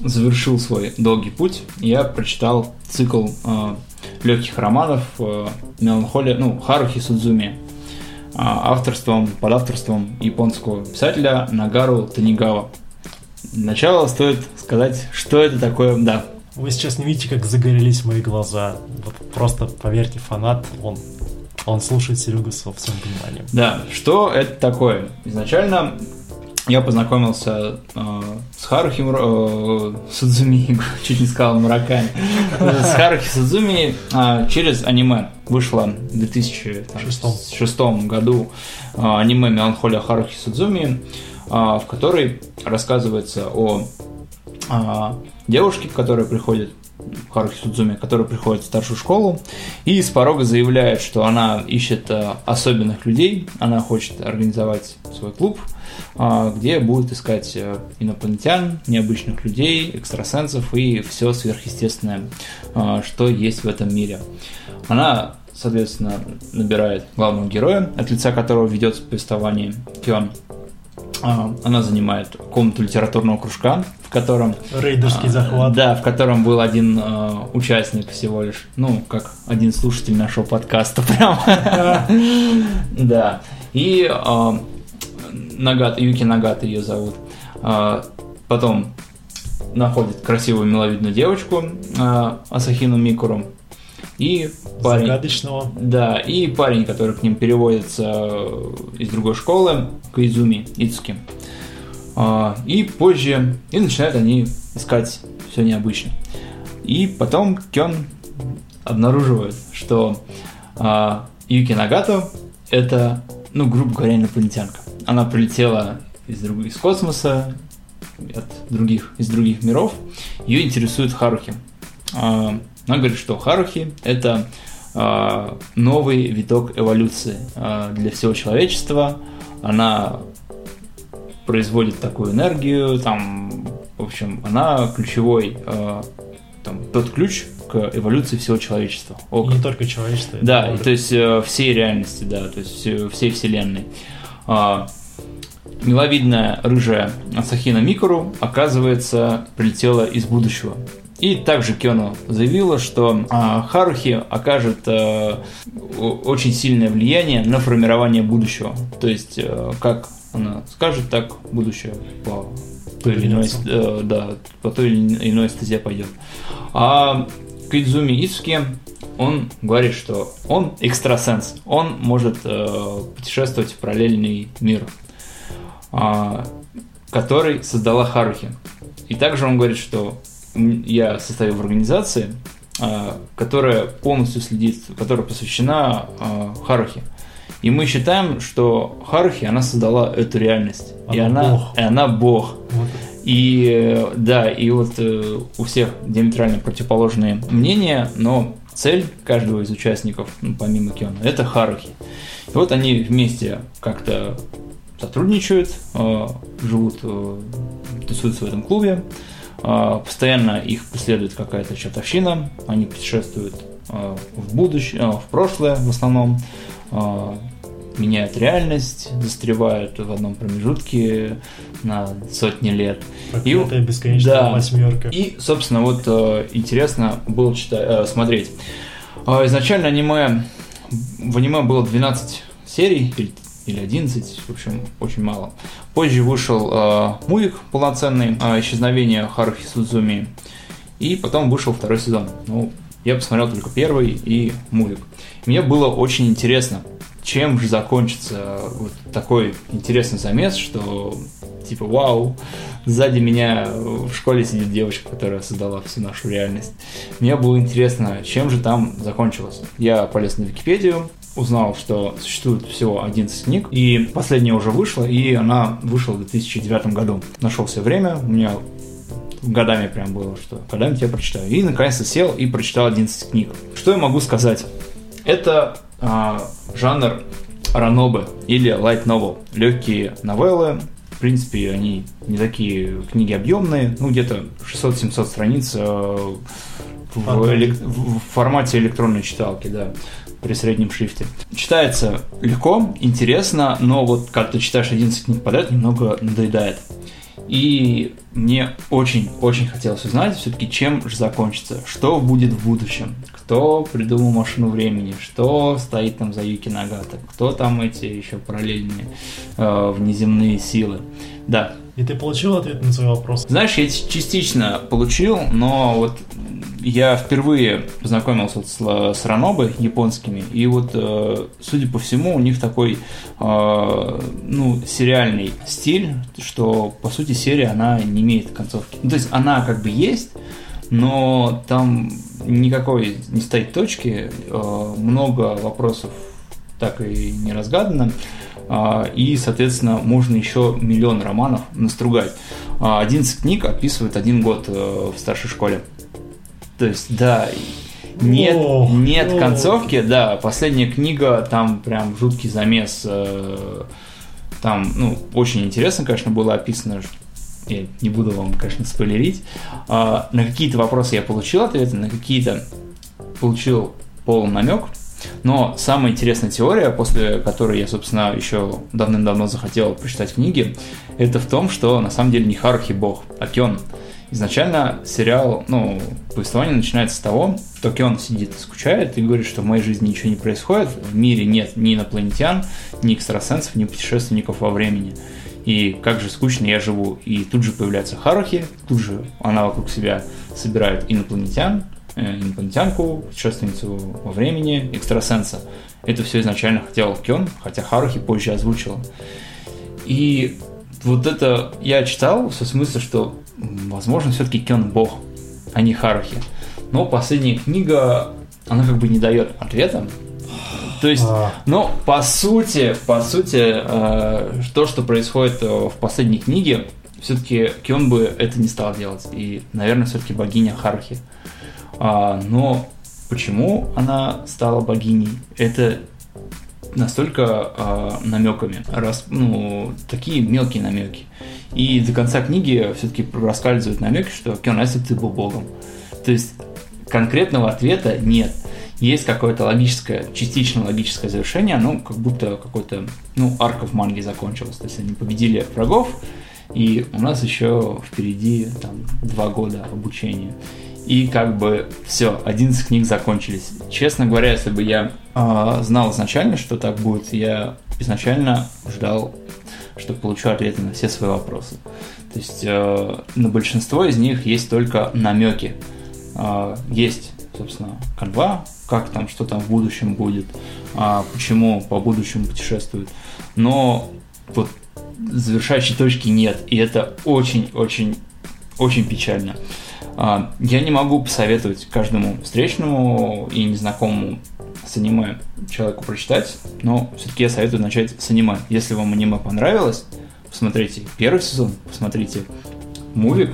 завершил свой долгий путь. Я прочитал цикл а, легких романов а, «Меланхолия», ну, Харухи Судзуми, а, авторством, под авторством японского писателя Нагару Танигава. Для начала стоит сказать, что это такое, да, Вы сейчас не видите, как загорелись мои глаза. Вот просто поверьте, фанат, он, он слушает Серегу со всем вниманием. Да, что это такое? Изначально я познакомился э, с Харухи э, Судзуми, *laughs* чуть не сказал Мураками, с Харухи Судзуми э, через аниме. Вышло в 2006 году э, аниме «Меланхолия Харухи Судзуми», э, в которой рассказывается о э, девушке, которая приходит Харухи Судзуми, которая приходит в старшую школу и с порога заявляет, что она ищет э, особенных людей, она хочет организовать свой клуб, э, где будет искать э, инопланетян, необычных людей, экстрасенсов и все сверхъестественное, что есть в этом мире. Она, соответственно, набирает главного героя, от лица которого ведется повествование Кион. А, Она занимает комнату литературного кружка, в котором Рейдерский а, захват. Да, в котором был один э, участник всего лишь. Ну, как один слушатель нашего подкаста *laughs* прям. Да. И Нагата, Юки Нагата ее зовут. Потом находит красивую миловидную девочку Асахину Микуру. И парень... Загадочного. Да, и парень, который к ним переводится э, из другой школы, Каизуми Ицуки. А, И позже, и начинают они искать все необычно. И потом Кён обнаруживает, что а, Юки Нагато это, ну, грубо говоря, инопланетянка. Она прилетела из, друг... из космоса, от других, из других миров. Ее интересует Харухи. А, она говорит, что Харухи это а, новый виток эволюции а, для всего человечества. Она производит такую энергию, там, в общем, она ключевой, там, тот ключ к эволюции всего человечества. О, не только человечества. Да, и, то есть э, всей реальности, да, то есть всей вселенной. Миловидная рыжая Асахина Микуру, оказывается, прилетела из будущего. И также Кёно заявила, что э, Харухи окажет э, очень сильное влияние на формирование будущего. То есть, э, как она скажет, так будущее по той или иной, э, да, по той или иной стезе пойдет. А Кидзуми Ицуки, он говорит, что он экстрасенс, он может э, путешествовать в параллельный мир, э, который создала Харухи. И также он говорит, что я состою в организации, а, которая полностью следит, которая посвящена а, Харухе. И мы считаем, что Харухи, она создала эту реальность. Она и она бог. И она бог. Вот. И да, и вот э, у всех диаметрально противоположные мнения, но цель каждого из участников, ну, помимо Киона, это Харухи. И вот они вместе как-то сотрудничают, э, живут, э, тусуются в этом клубе, а, постоянно их преследует какая-то чертовщина, они путешествуют а, в будущее, а, в прошлое в основном, меняют реальность, застревают в одном промежутке на сотни лет. Проклятая и бесконечная да, восьмерка. И, собственно, вот интересно было читать, смотреть. Изначально аниме, в аниме было 12 серий, или 11, в общем, очень мало. Позже вышел э, мувик полноценный э, «Исчезновение Харухи Судзуми», и потом вышел второй сезон. Ну, я посмотрел только первый и мувик. Мне было очень интересно, чем же закончится вот такой интересный замес, что типа вау, сзади меня в школе сидит девочка, которая создала всю нашу реальность. Мне было интересно, чем же там закончилось. Я полез на Википедию, узнал, что существует всего 11 книг, и последняя уже вышла, и она вышла в 2009 году. Нашел все время, у меня годами прям было, что когда-нибудь я прочитаю. И наконец-то сел и прочитал 11 книг. Что я могу сказать? Это а, жанр ранобы или light novel. Легкие новеллы, в принципе, они не такие книги объемные, ну, где-то 600-700 страниц э, в, элек... в формате электронной читалки, да при среднем шрифте. Читается легко, интересно, но вот когда ты читаешь 11 книг подряд, немного надоедает. И мне очень-очень хотелось узнать все-таки, чем же закончится, что будет в будущем, кто придумал машину времени, что стоит там за Юки Нагата, кто там эти еще параллельные э, внеземные силы. Да. И ты получил ответ на свой вопрос? Знаешь, я частично получил, но вот я впервые познакомился с, с ранобы японскими, и вот, э, судя по всему, у них такой, э, ну, сериальный стиль, что, по сути, серия, она не имеет концовки. Ну, то есть, она как бы есть, но там никакой не стоит точки, э, много вопросов так и не разгадано, и, соответственно, можно еще миллион романов настругать. 11 книг описывает один год в старшей школе. То есть, да, нет, о, нет о. концовки, да, последняя книга, там прям жуткий замес, э, там, ну, очень интересно, конечно, было описано, я не буду вам, конечно, спойлерить, э, на какие-то вопросы я получил ответы, на какие-то получил полный намек, но самая интересная теория, после которой я, собственно, еще давным-давно захотел прочитать книги, это в том, что на самом деле не Харухи бог, а Кён. Изначально сериал, ну, повествование начинается с того, что Кион сидит и скучает и говорит, что в моей жизни ничего не происходит, в мире нет ни инопланетян, ни экстрасенсов, ни путешественников во времени. И как же скучно я живу. И тут же появляется Харухи, тут же она вокруг себя собирает инопланетян, инопланетянку, путешественницу во времени, экстрасенса. Это все изначально хотел Кион, хотя Харухи позже озвучила. И вот это я читал со смыслом, что возможно, все-таки Кен бог, а не Харухи. но последняя книга, она как бы не дает ответа. То есть, А. ну, по сути, по сути, э, то, что происходит э, в последней книге, все-таки Кион бы это не стал делать. И, наверное, все-таки богиня Хархи. А, но почему она стала богиней? Это настолько а, намеками, раз, ну, такие мелкие намеки. И до конца книги все-таки проскальзывают намеки, что Кион, если бы ты был богом? То есть конкретного ответа нет. Есть какое-то логическое, частично логическое завершение, ну, как будто какой-то, ну, арка в манге закончилась. То есть они победили врагов, и у нас еще впереди там два года обучения. И как бы все, 11 книг закончились. Честно говоря, если бы я а, знал изначально, что так будет, я изначально ждал, что получу ответы на все свои вопросы. То есть э, на большинство из них есть только намеки. А, есть, собственно, канва, как там, что там в будущем будет, а, почему по будущему путешествуют. Но вот завершающей точки нет, и это очень-очень очень печально. А, Я не могу посоветовать каждому встречному и незнакомому с аниме человеку прочитать, но все-таки я советую начать с аниме. Если вам аниме понравилось, посмотрите первый сезон, посмотрите мувик.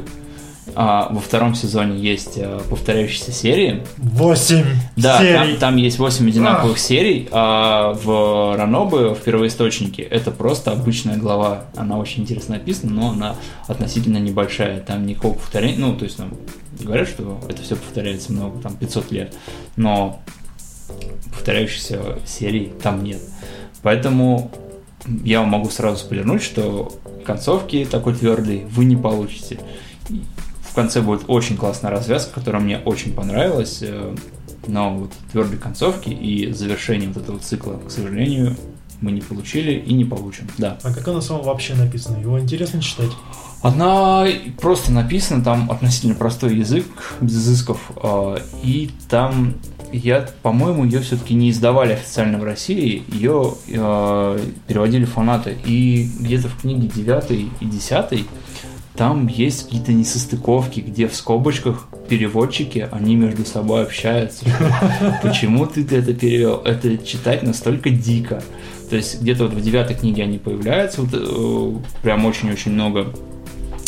А, во втором сезоне есть а, повторяющиеся серии. Восемь Да, там, серий. там есть 8 одинаковых серий, а в Ранобе, в первоисточнике, это просто обычная глава. Она очень интересно написана, но она относительно небольшая. Там никакого повторения, ну, то есть там говорят, что это все повторяется много, там 500 лет, но повторяющихся серий там нет. Поэтому я могу сразу спойлернуть, что концовки такой твердой вы не получите. В конце будет очень классная развязка, которая мне очень понравилась, э, но вот твердой концовки и завершения вот этого цикла, к сожалению, мы не получили и не получим. Да. А как оно само вообще написано? Его интересно читать? Она просто написана, там относительно простой язык, без изысков, э, и там я, по-моему, ее все-таки не издавали официально в России, ее э, переводили фанаты. И где-то в книге 9 и 10 там есть какие-то несостыковки, где в скобочках переводчики, они между собой общаются. Почему ты это перевел? Это читать настолько дико. То есть где-то вот в девятой книге они появляются, вот, э, прям очень-очень много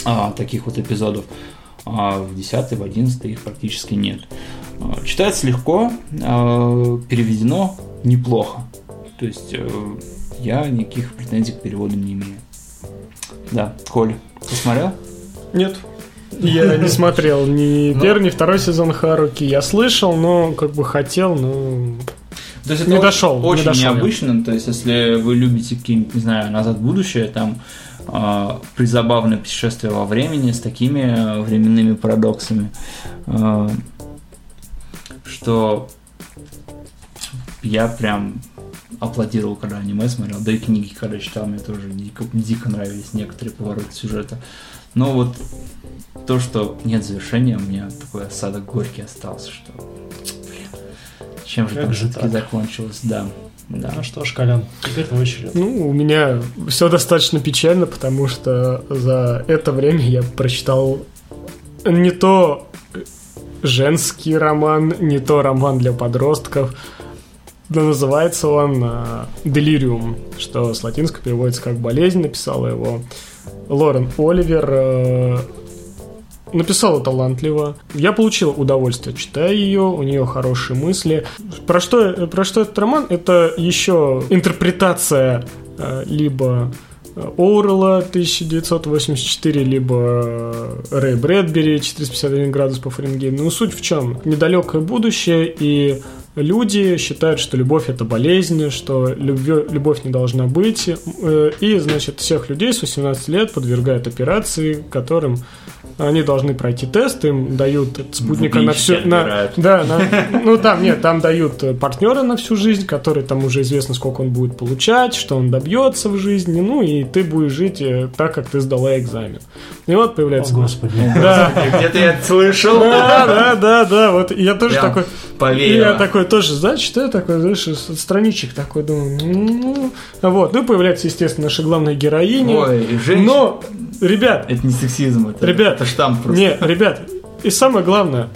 а, таких вот эпизодов. А в 10 в 11 их практически нет. А, Читается легко, а, переведено неплохо. То есть э, я никаких претензий к переводу не имею. Да, Коль, посмотрел? Нет. Я не смотрел ни Ну. первый, ни второй сезон Харуки. Я слышал, но как бы хотел, но... То есть Не это дошел, не Очень дошел я. необычно. То есть, если вы любите какие-нибудь, не знаю, назад в будущее, там а, призабавное путешествие во времени с такими а, временными парадоксами, а, что я прям аплодировал, когда аниме смотрел, да и книги, когда читал, мне тоже дико, дико нравились некоторые повороты сюжета. Но вот то, что нет завершения, у меня такой осадок горький остался, что блин, чем же Как там же закончилось, да. Да. Ну что ж, Колян, теперь твой черед. Ну, у меня все достаточно печально, потому что за это время я прочитал не то женский роман, не то роман для подростков. Да называется он э, «Делириум», что с латинского переводится как «болезнь», написала его Лорен Оливер. э, Написала талантливо. Я получил удовольствие, читая ее. У нее хорошие мысли. Про что, про что этот роман? Это еще интерпретация э, либо э, Оурелла 1984, либо э, Рэй Брэдбери 451 градус по Фаренгейту. Но суть в чем? Недалекое будущее, и люди считают, что любовь это болезнь, что любовь не должна быть. Э, И, значит, всех людей с 18 лет подвергают операции, которым они должны пройти тест, им дают спутника на всю... На, да, на- ну там нет, там дают э, партнера на всю жизнь, который там уже известно, сколько он будет получать, что он добьется в жизни, ну и ты будешь жить э, так, как ты сдала экзамен. И вот О, появляется... господи. Да, Где-то я слышал. да, да, да, да, вот я тоже Прям такой... Поверил. я такой тоже, знаешь, что я такой, знаешь, страничек такой думаю, ну, вот, ну и появляется, естественно, наша главная героиня. Ой, женщина. Но, ребят, Это не сексизм, это, Ребят, это штамп просто. не, ребят, и самое главное,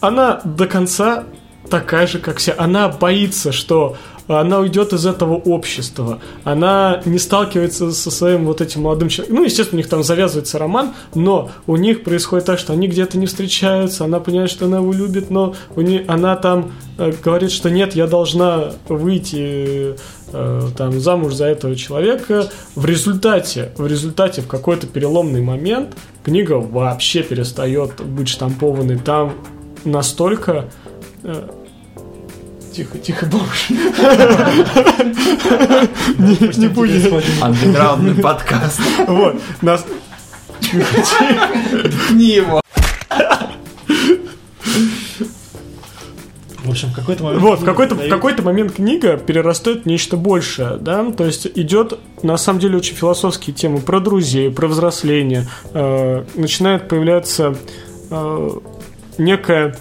она до конца такая же, как все. Она боится, что она уйдет из этого общества, она не сталкивается со своим вот этим молодым человеком. Ну, естественно, у них там завязывается роман, но у них происходит так, что они где-то не встречаются, она понимает, что она его любит, но у нее, она там э, говорит, что нет, я должна выйти э, там замуж за этого человека. В результате, в результате в какой-то переломный момент книга вообще перестает быть штампованной. Там настолько э, Тихо, тихо, бомж. *laughs* Не будет. Андеграундный подкаст. Вот. Нас... Не его. Общем, в какой-то момент... Вот, в какой-то, в какой-то момент книга перерастает в нечто большее, да, то есть идет, на самом деле, очень философские темы про друзей, про взросление, э, начинает появляться э, некая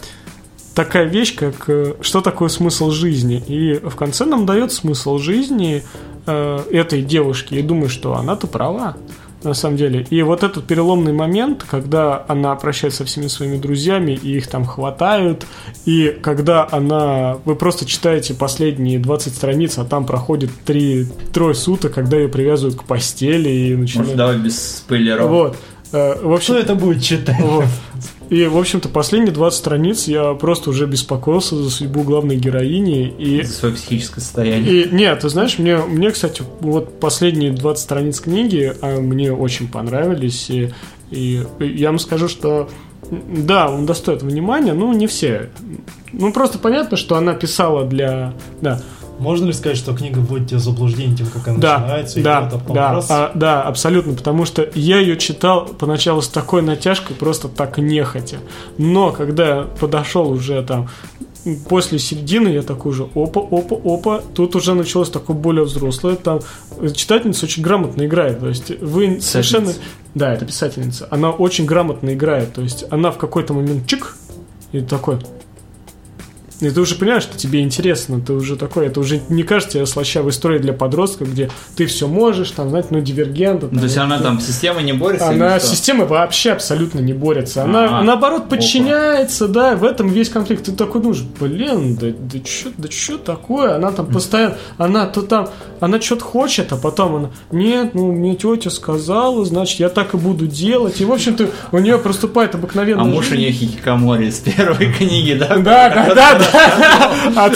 такая вещь, как э, что такое смысл жизни. И в конце нам дает смысл жизни э, этой девушки. И думаю, что она-то права на самом деле. И вот этот переломный момент, когда она прощается со всеми своими друзьями, и их там хватают, и когда она... Вы просто читаете последние 20 страниц, а там проходит 3 трое суток, когда ее привязывают к постели и начинают... Может, давай без спойлеров. Вот. Э, в общем, Кто это будет читать? вот. И, в общем-то, последние 20 страниц я просто уже беспокоился за судьбу главной героини. И, За свое психическое состояние. и нет, ты знаешь, мне, мне, кстати, вот последние 20 страниц книги а, мне очень понравились. И, и я вам скажу, что да, он достоит внимания, но не все. Ну, просто понятно, что она писала для... Да, Можно ли сказать, что книга вводит тебя в заблуждение тем, как она да, начинается, и да, вот, а потом да, раз- а, да, абсолютно, потому что я ее читал поначалу с такой натяжкой, просто так нехотя. Но когда я подошел уже там после середины, я такой уже опа, опа, опа, тут уже началось такое более взрослое, там читательница очень грамотно играет, то есть вы совершенно... Да, это писательница. Она очень грамотно играет, то есть она в какой-то момент чик, и такой, и ты уже понимаешь, что тебе интересно, ты уже такой, это уже не кажется тебе слащавой историей для подростков, где ты все можешь, там, знаете, ну, дивергент. Ну, То есть она там с системой не борется? Она с системой вообще абсолютно не борется. Она, А, наоборот, опа. подчиняется, да, в этом весь конфликт. Ты такой думаешь, блин, да, да что да чё такое? Она там постоянно, она то там, она что-то хочет, а потом она, нет, ну, мне тетя сказала, значит, я так и буду делать. И, в общем-то, у нее проступает обыкновенная А муж у нее Хикикамори с первой *laughs* книги, да? Да, да, да, да. А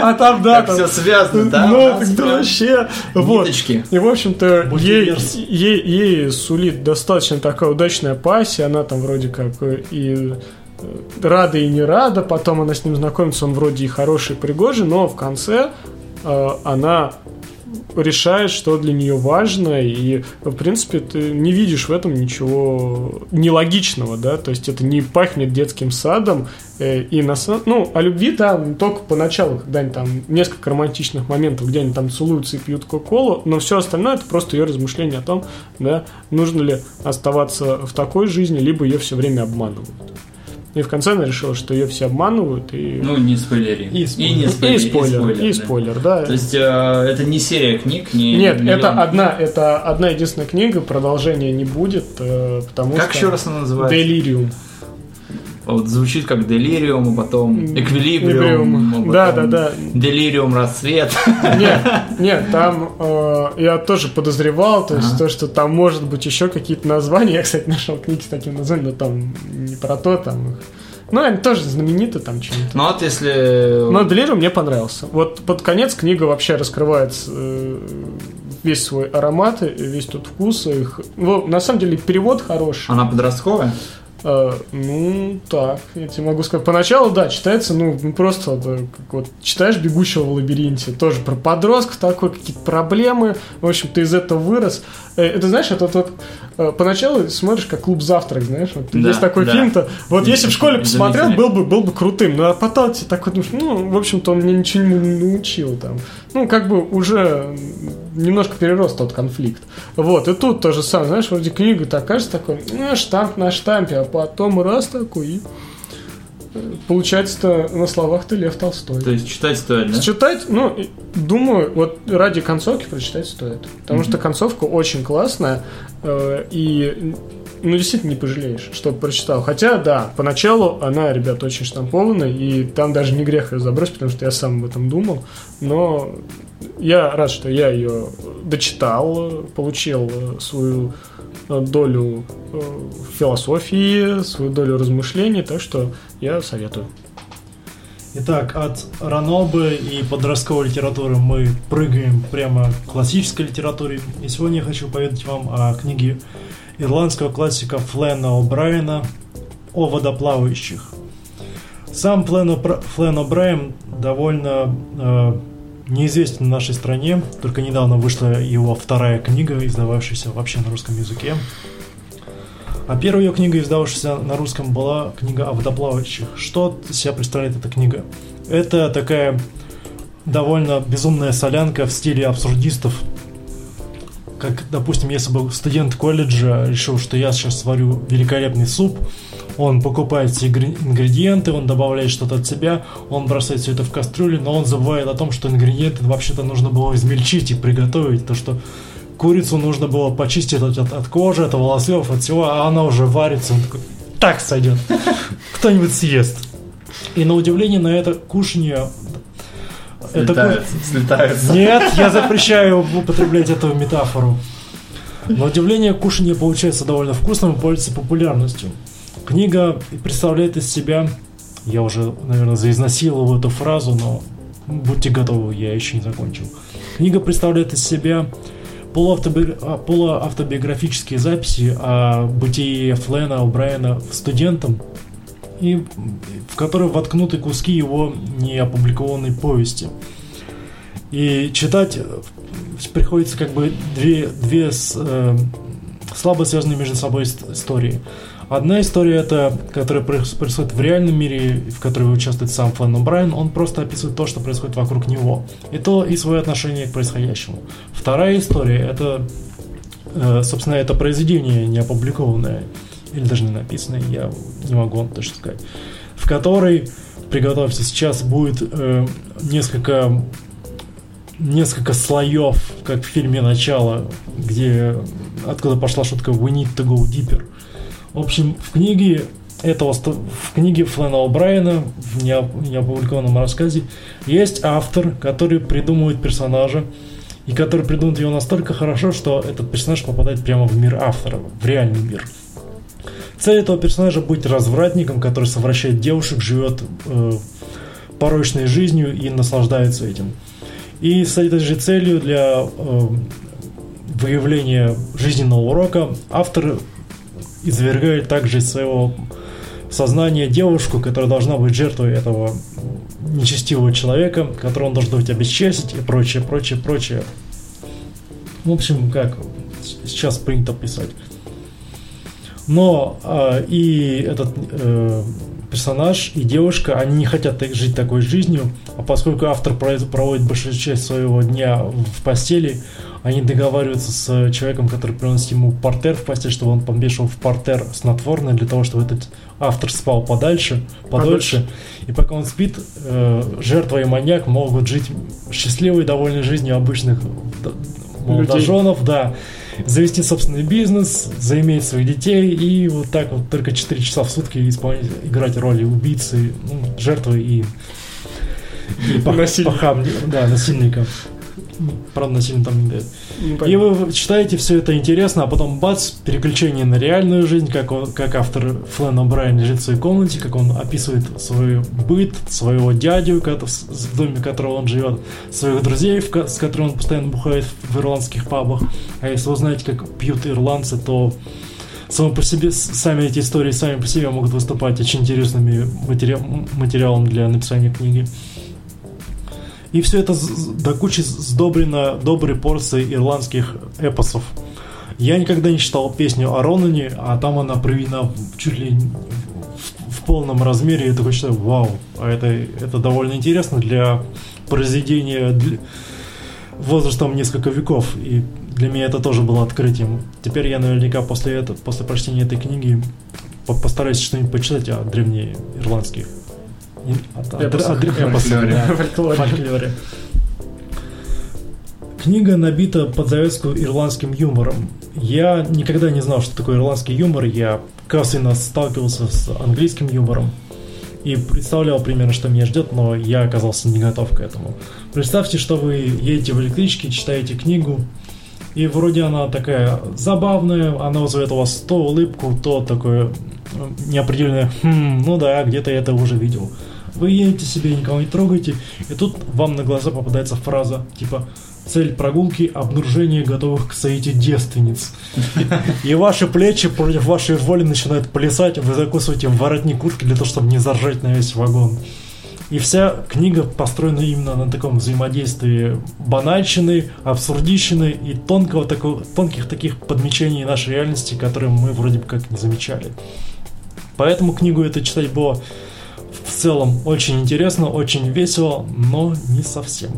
а там, да, все связано, да? Ну, вообще. Вот. Ниточки. И, в общем-то, ей сулит достаточно такая удачная пассия. Она там вроде как э, и э, рада и не рада. Потом она с ним знакомится, он вроде и хороший, и пригожий, но в конце э, она решает, что для нее важно, и, в принципе, ты не видишь в этом ничего нелогичного, да, то есть это не пахнет детским садом, э, и на ну, о любви там только поначалу, когда они там несколько романтичных моментов, где они там целуются и пьют кока-колу, но все остальное это просто ее размышление о том, да, нужно ли оставаться в такой жизни, либо ее все время обманывают. И в конце она решила, что ее все обманывают, и... Ну, не спойлери. И спойлер. не и спойлери, спойлер, и да. спойлер, да. То есть э, это не серия книг, не Нет, миллион. это одна, это одна единственная книга, продолжения не будет, э, потому Как что... еще раз она называется? Делириум. Вот звучит как Делириум, а потом Эквилибриум, а Да, да, да. Делириум Рассвет. Нет, нет, там э, я тоже подозревал, то есть Ага. то, что там может быть еще какие-то названия. Я, кстати, нашел книги с таким названием, но там не про то, там их. Ну, они тоже знамениты там чем-то. Ну вот если... Но Делириум мне понравился. Вот под конец книга вообще раскрывает э, весь свой аромат, весь тот вкус. Их... Ну, на самом деле, перевод хороший. Она подростковая? Э, ну, так, я тебе могу сказать. Поначалу, да, читается, ну, ну, просто э, как вот читаешь «Бегущего в лабиринте», тоже про подростков такой, какие-то проблемы, в общем, ты из этого вырос. Э, Это, знаешь, это вот, вот э, поначалу смотришь, как «Клуб завтрак», знаешь, вот Да, есть такой да. фильм-то, вот если в школе посмотрел, был бы, был бы крутым, ну, а потом ты такой думаешь, ну, в общем-то, он мне ничего не научил там. Ну, как бы уже немножко перерос тот конфликт. Вот, и тут то же самое, знаешь, вроде книга такая же такой, ну, штамп на штампе, а потом раз такой, и э, получается-то на словах ты Лев Толстой. То есть читать стоит, да? Читать, ну, думаю, вот ради концовки прочитать стоит. Потому что концовка очень классная. э, И ну, действительно не пожалеешь, что прочитал. Хотя, да, поначалу она, ребят, очень штампованная, и там даже не грех ее забросить, потому что я сам об этом думал. Но я рад, что я ее дочитал, получил свою долю э, философии, свою долю размышлений, так что я советую. Итак, от ранобы и подростковой литературы мы прыгаем прямо к классической литературе. И сегодня я хочу поведать вам о книге ирландского классика Флена О'Брайена о водоплавающих. Сам Флен, О'Брайен довольно э, неизвестен в нашей стране, только недавно вышла его вторая книга, издававшаяся вообще на русском языке. А первая ее книга, издававшаяся на русском, была книга о водоплавающих. Что себя представляет эта книга? Это такая довольно безумная солянка в стиле абсурдистов. Как, допустим, если бы студент колледжа решил, что я сейчас сварю великолепный суп, он покупает все ингредиенты, он добавляет что-то от себя, он бросает все это в кастрюлю, но он забывает о том, что ингредиенты вообще-то нужно было измельчить и приготовить, то что курицу нужно было почистить от, от, от кожи, от волосов, от всего, а она уже варится. Он такой, так сойдет. Кто-нибудь съест. И на удивление на это это... слетается. Нет, я запрещаю употреблять эту метафору. На удивление, кушание получается довольно вкусным и пользуется популярностью. Книга представляет из себя, я уже, наверное, заизнасиловал эту фразу, но будьте готовы, я еще не закончил. Книга представляет из себя а, полуавтобиографические записи о бытии Флена О'Брайена студентом, и в которые воткнуты куски его неопубликованной повести. И читать приходится как бы две, две э, слабо связанные между собой истории. Одна история это, которая происходит в реальном мире, в которой участвует сам Флэн О'Брайен, он просто описывает то, что происходит вокруг него. И то, и свое отношение к происходящему. Вторая история это, э, собственно, это произведение не опубликованное, или даже не написанное, я не могу вам точно сказать, в которой, приготовьте, сейчас будет э, несколько несколько слоев, как в фильме «Начало», где откуда пошла шутка «We need to go deeper». В общем, в книге этого, в книге Флена О'Брайена, в неопубликованном рассказе, есть автор, который придумывает персонажа, и который придумывает его настолько хорошо, что этот персонаж попадает прямо в мир автора, в реальный мир. Цель этого персонажа быть развратником, который совращает девушек, живет э, порочной жизнью и наслаждается этим. И с этой же целью для э, выявления жизненного урока автор извергает также из своего сознания девушку, которая должна быть жертвой этого нечестивого человека, которого он должен быть обесчестить и прочее, прочее, прочее. В общем, как сейчас принято писать. Но э, и этот э, персонаж и девушка, они не хотят жить такой жизнью, а поскольку автор проводит большую часть своего дня в постели, они договариваются с человеком, который приносит ему портер в постель, чтобы он помешивал в портер снотворное для того, чтобы этот автор спал подальше, подольше. И пока он спит, э, жертва и маньяк могут жить счастливой, довольной жизнью обычных молодоженов, да, завести собственный бизнес, заиметь своих детей и вот так вот только 4 часа в сутки исполнять, играть роли убийцы, ну, жертвы и, и пахам, да, насильника. Правда, насильно там не дает. И вы читаете все это интересно, а потом бац, переключение на реальную жизнь, как, он, как автор Флэн О'Брайен лежит в своей комнате, как он описывает свой быт, своего дядю, в доме которого он живет, своих друзей, с которыми он постоянно бухает в ирландских пабах. А если вы знаете, как пьют ирландцы, то само по себе, сами эти истории сами по себе могут выступать очень интересными матери... материалом для написания книги. И все это до кучи сдобрено доброй порцией ирландских эпосов. Я никогда не читал песню о Ронане, а там она проведена чуть ли в, полном размере. Я такой считаю, вау, а это, это довольно интересно для произведения для, возрастом несколько веков. И для меня это тоже было открытием. Теперь я наверняка после, этого, после прочтения этой книги постараюсь что-нибудь почитать о древнеирландских фольклоре. Книга набита под завязку ирландским юмором. Я никогда не знал, что такое ирландский юмор. Я косвенно сталкивался с английским юмором и представлял примерно, что меня ждет, но я оказался не готов к этому. Представьте, что вы едете в электричке, читаете книгу, и вроде она такая забавная, она вызывает у вас то улыбку, то такое неопределенное «хм, ну да, где-то я это уже видел». Вы едете себе, никого не трогаете, и тут вам на глаза попадается фраза типа Цель прогулки – обнаружение готовых к соите девственниц. И ваши плечи против вашей воли начинают плясать, вы закусываете воротник куртки для того, чтобы не заржать на весь вагон. И вся книга построена именно на таком взаимодействии банальщины, абсурдищины и тонкого, такого, тонких таких подмечений нашей реальности, которые мы вроде бы как не замечали. Поэтому книгу это читать было в целом очень интересно, очень весело, но не совсем.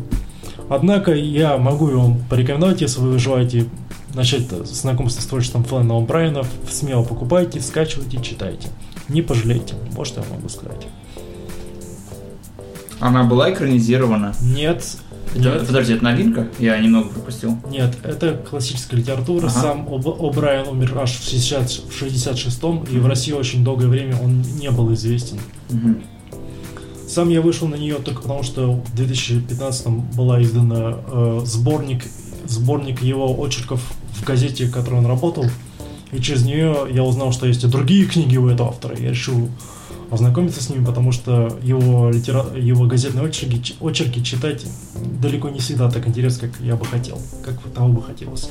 Однако я могу вам порекомендовать, если вы желаете начать знакомство с творчеством Флэна О'Брайена, смело покупайте, скачивайте, читайте. Не пожалейте, вот что я могу сказать. Она была экранизирована? Нет. Это, нет. Подожди, это новинка? Я немного пропустил. Нет, это классическая литература. Ага. Сам О'Брайен умер аж в 66-м, и в России очень долгое время он не был известен. Угу. Сам я вышел на нее только потому, что в 2015 была издана э, сборник, сборник его очерков в газете, в которой он работал. И через нее я узнал, что есть и другие книги у этого автора. Я решил ознакомиться с ними, потому что его, литера... его газетные очерки, очерки читать далеко не всегда так интересно, как я бы хотел, как того бы хотелось.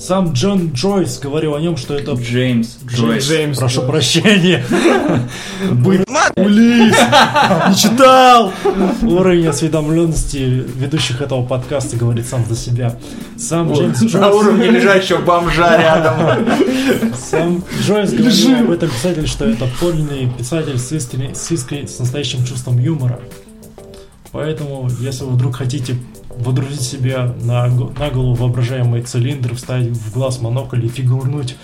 Сам Джон Джойс говорил о нем, что это... Джеймс Джойс. Джеймс, прошу прощения. *laughs* Блин, не читал! Уровень осведомленности ведущих этого подкаста говорит сам за себя. Сам Джеймс Джойс... На уровне лежащего бомжа рядом. *laughs* Сам Джойс говорил об этом писателе, что это подлинный писатель с искренней, с, искренней, с настоящим чувством юмора. Поэтому, если вы вдруг хотите водрузить себе на, на голову воображаемый цилиндр, вставить в глаз монокль и фигурнуть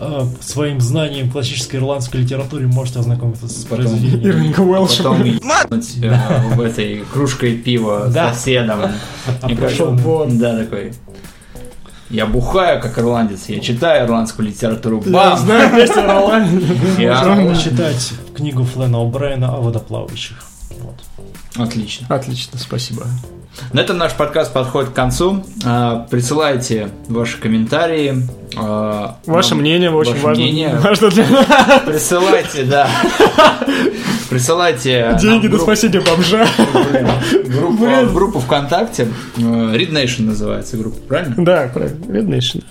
э, своим знанием классической ирландской литературы можете ознакомиться с потом, произведением. Потом э, в этой кружкой пива с соседом. А прошел вон. Да, такой. Я бухаю, как ирландец, я читаю ирландскую литературу. Бам! Я знаю ирландец. Можно читать книгу Флена О'Брайена о водоплавающих. Отлично. Отлично, спасибо. На этом наш подкаст подходит к концу. А, присылайте ваши комментарии. А, ваше мнение очень ваше важно. Мнение. *laughs* важно для нас. Присылайте, да. *laughs* Присылайте. Деньги на спасение бомжа. Группу, группу ВКонтакте. Э, Read Nation называется группа, правильно? Да, правильно. Read Nation.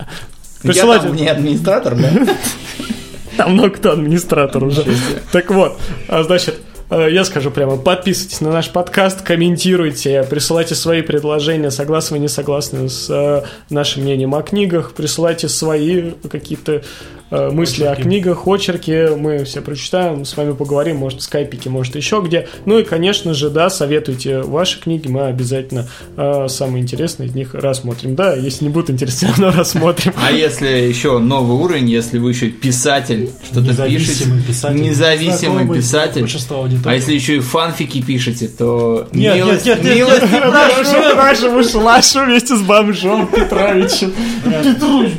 Присылайте. Я там не администратор, да? *laughs* Там много кто администратор уже. Так вот, а, значит, я скажу прямо, подписывайтесь на наш подкаст, комментируйте, присылайте свои предложения, согласны вы, не согласны с э, нашим мнением о книгах, присылайте свои какие-то Э, мысли очерки. о книгах, очерки, мы все прочитаем, с вами поговорим, может, в скайпике, может, еще где. Ну и, конечно же, да, советуйте ваши книги, мы обязательно э, самые интересные из них рассмотрим. Да, если не будут интересны, *laughs* но рассмотрим. А если еще новый уровень, если вы еще писатель, что-то пишете, писатель, независимый писатель, а если еще и фанфики пишете, то нет, милость, нет, нет, милость, нет, нет, прошу. Нашему шлашу вместе с бомжом Петровичем. Петрович,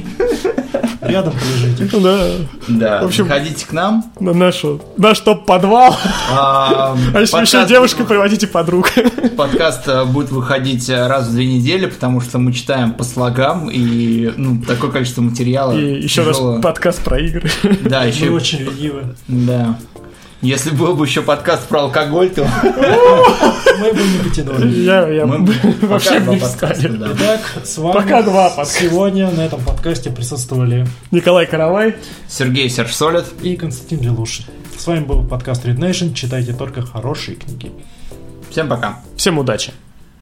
рядом полежите. Да. Да. В общем, ходите к нам. На нашу, наш топ-подвал. А, а если еще девушка, приводите подруг. Подкаст э, будет выходить э, раз в две недели, потому что мы читаем по слогам и ну, такое количество материала. И еще раз подкаст про игры. Да, еще. Мы очень ленивы. Да. Если был бы еще подкаст про алкоголь, то... Мы бы не потянули. Я, я вообще не встали. Итак, с вами Пока два подкаста. сегодня на этом подкасте присутствовали Николай Каравай, Сергей Сержсолид и Константин Лелушин. С вами был подкаст Read Nation. Читайте только хорошие книги. Всем пока. Всем удачи.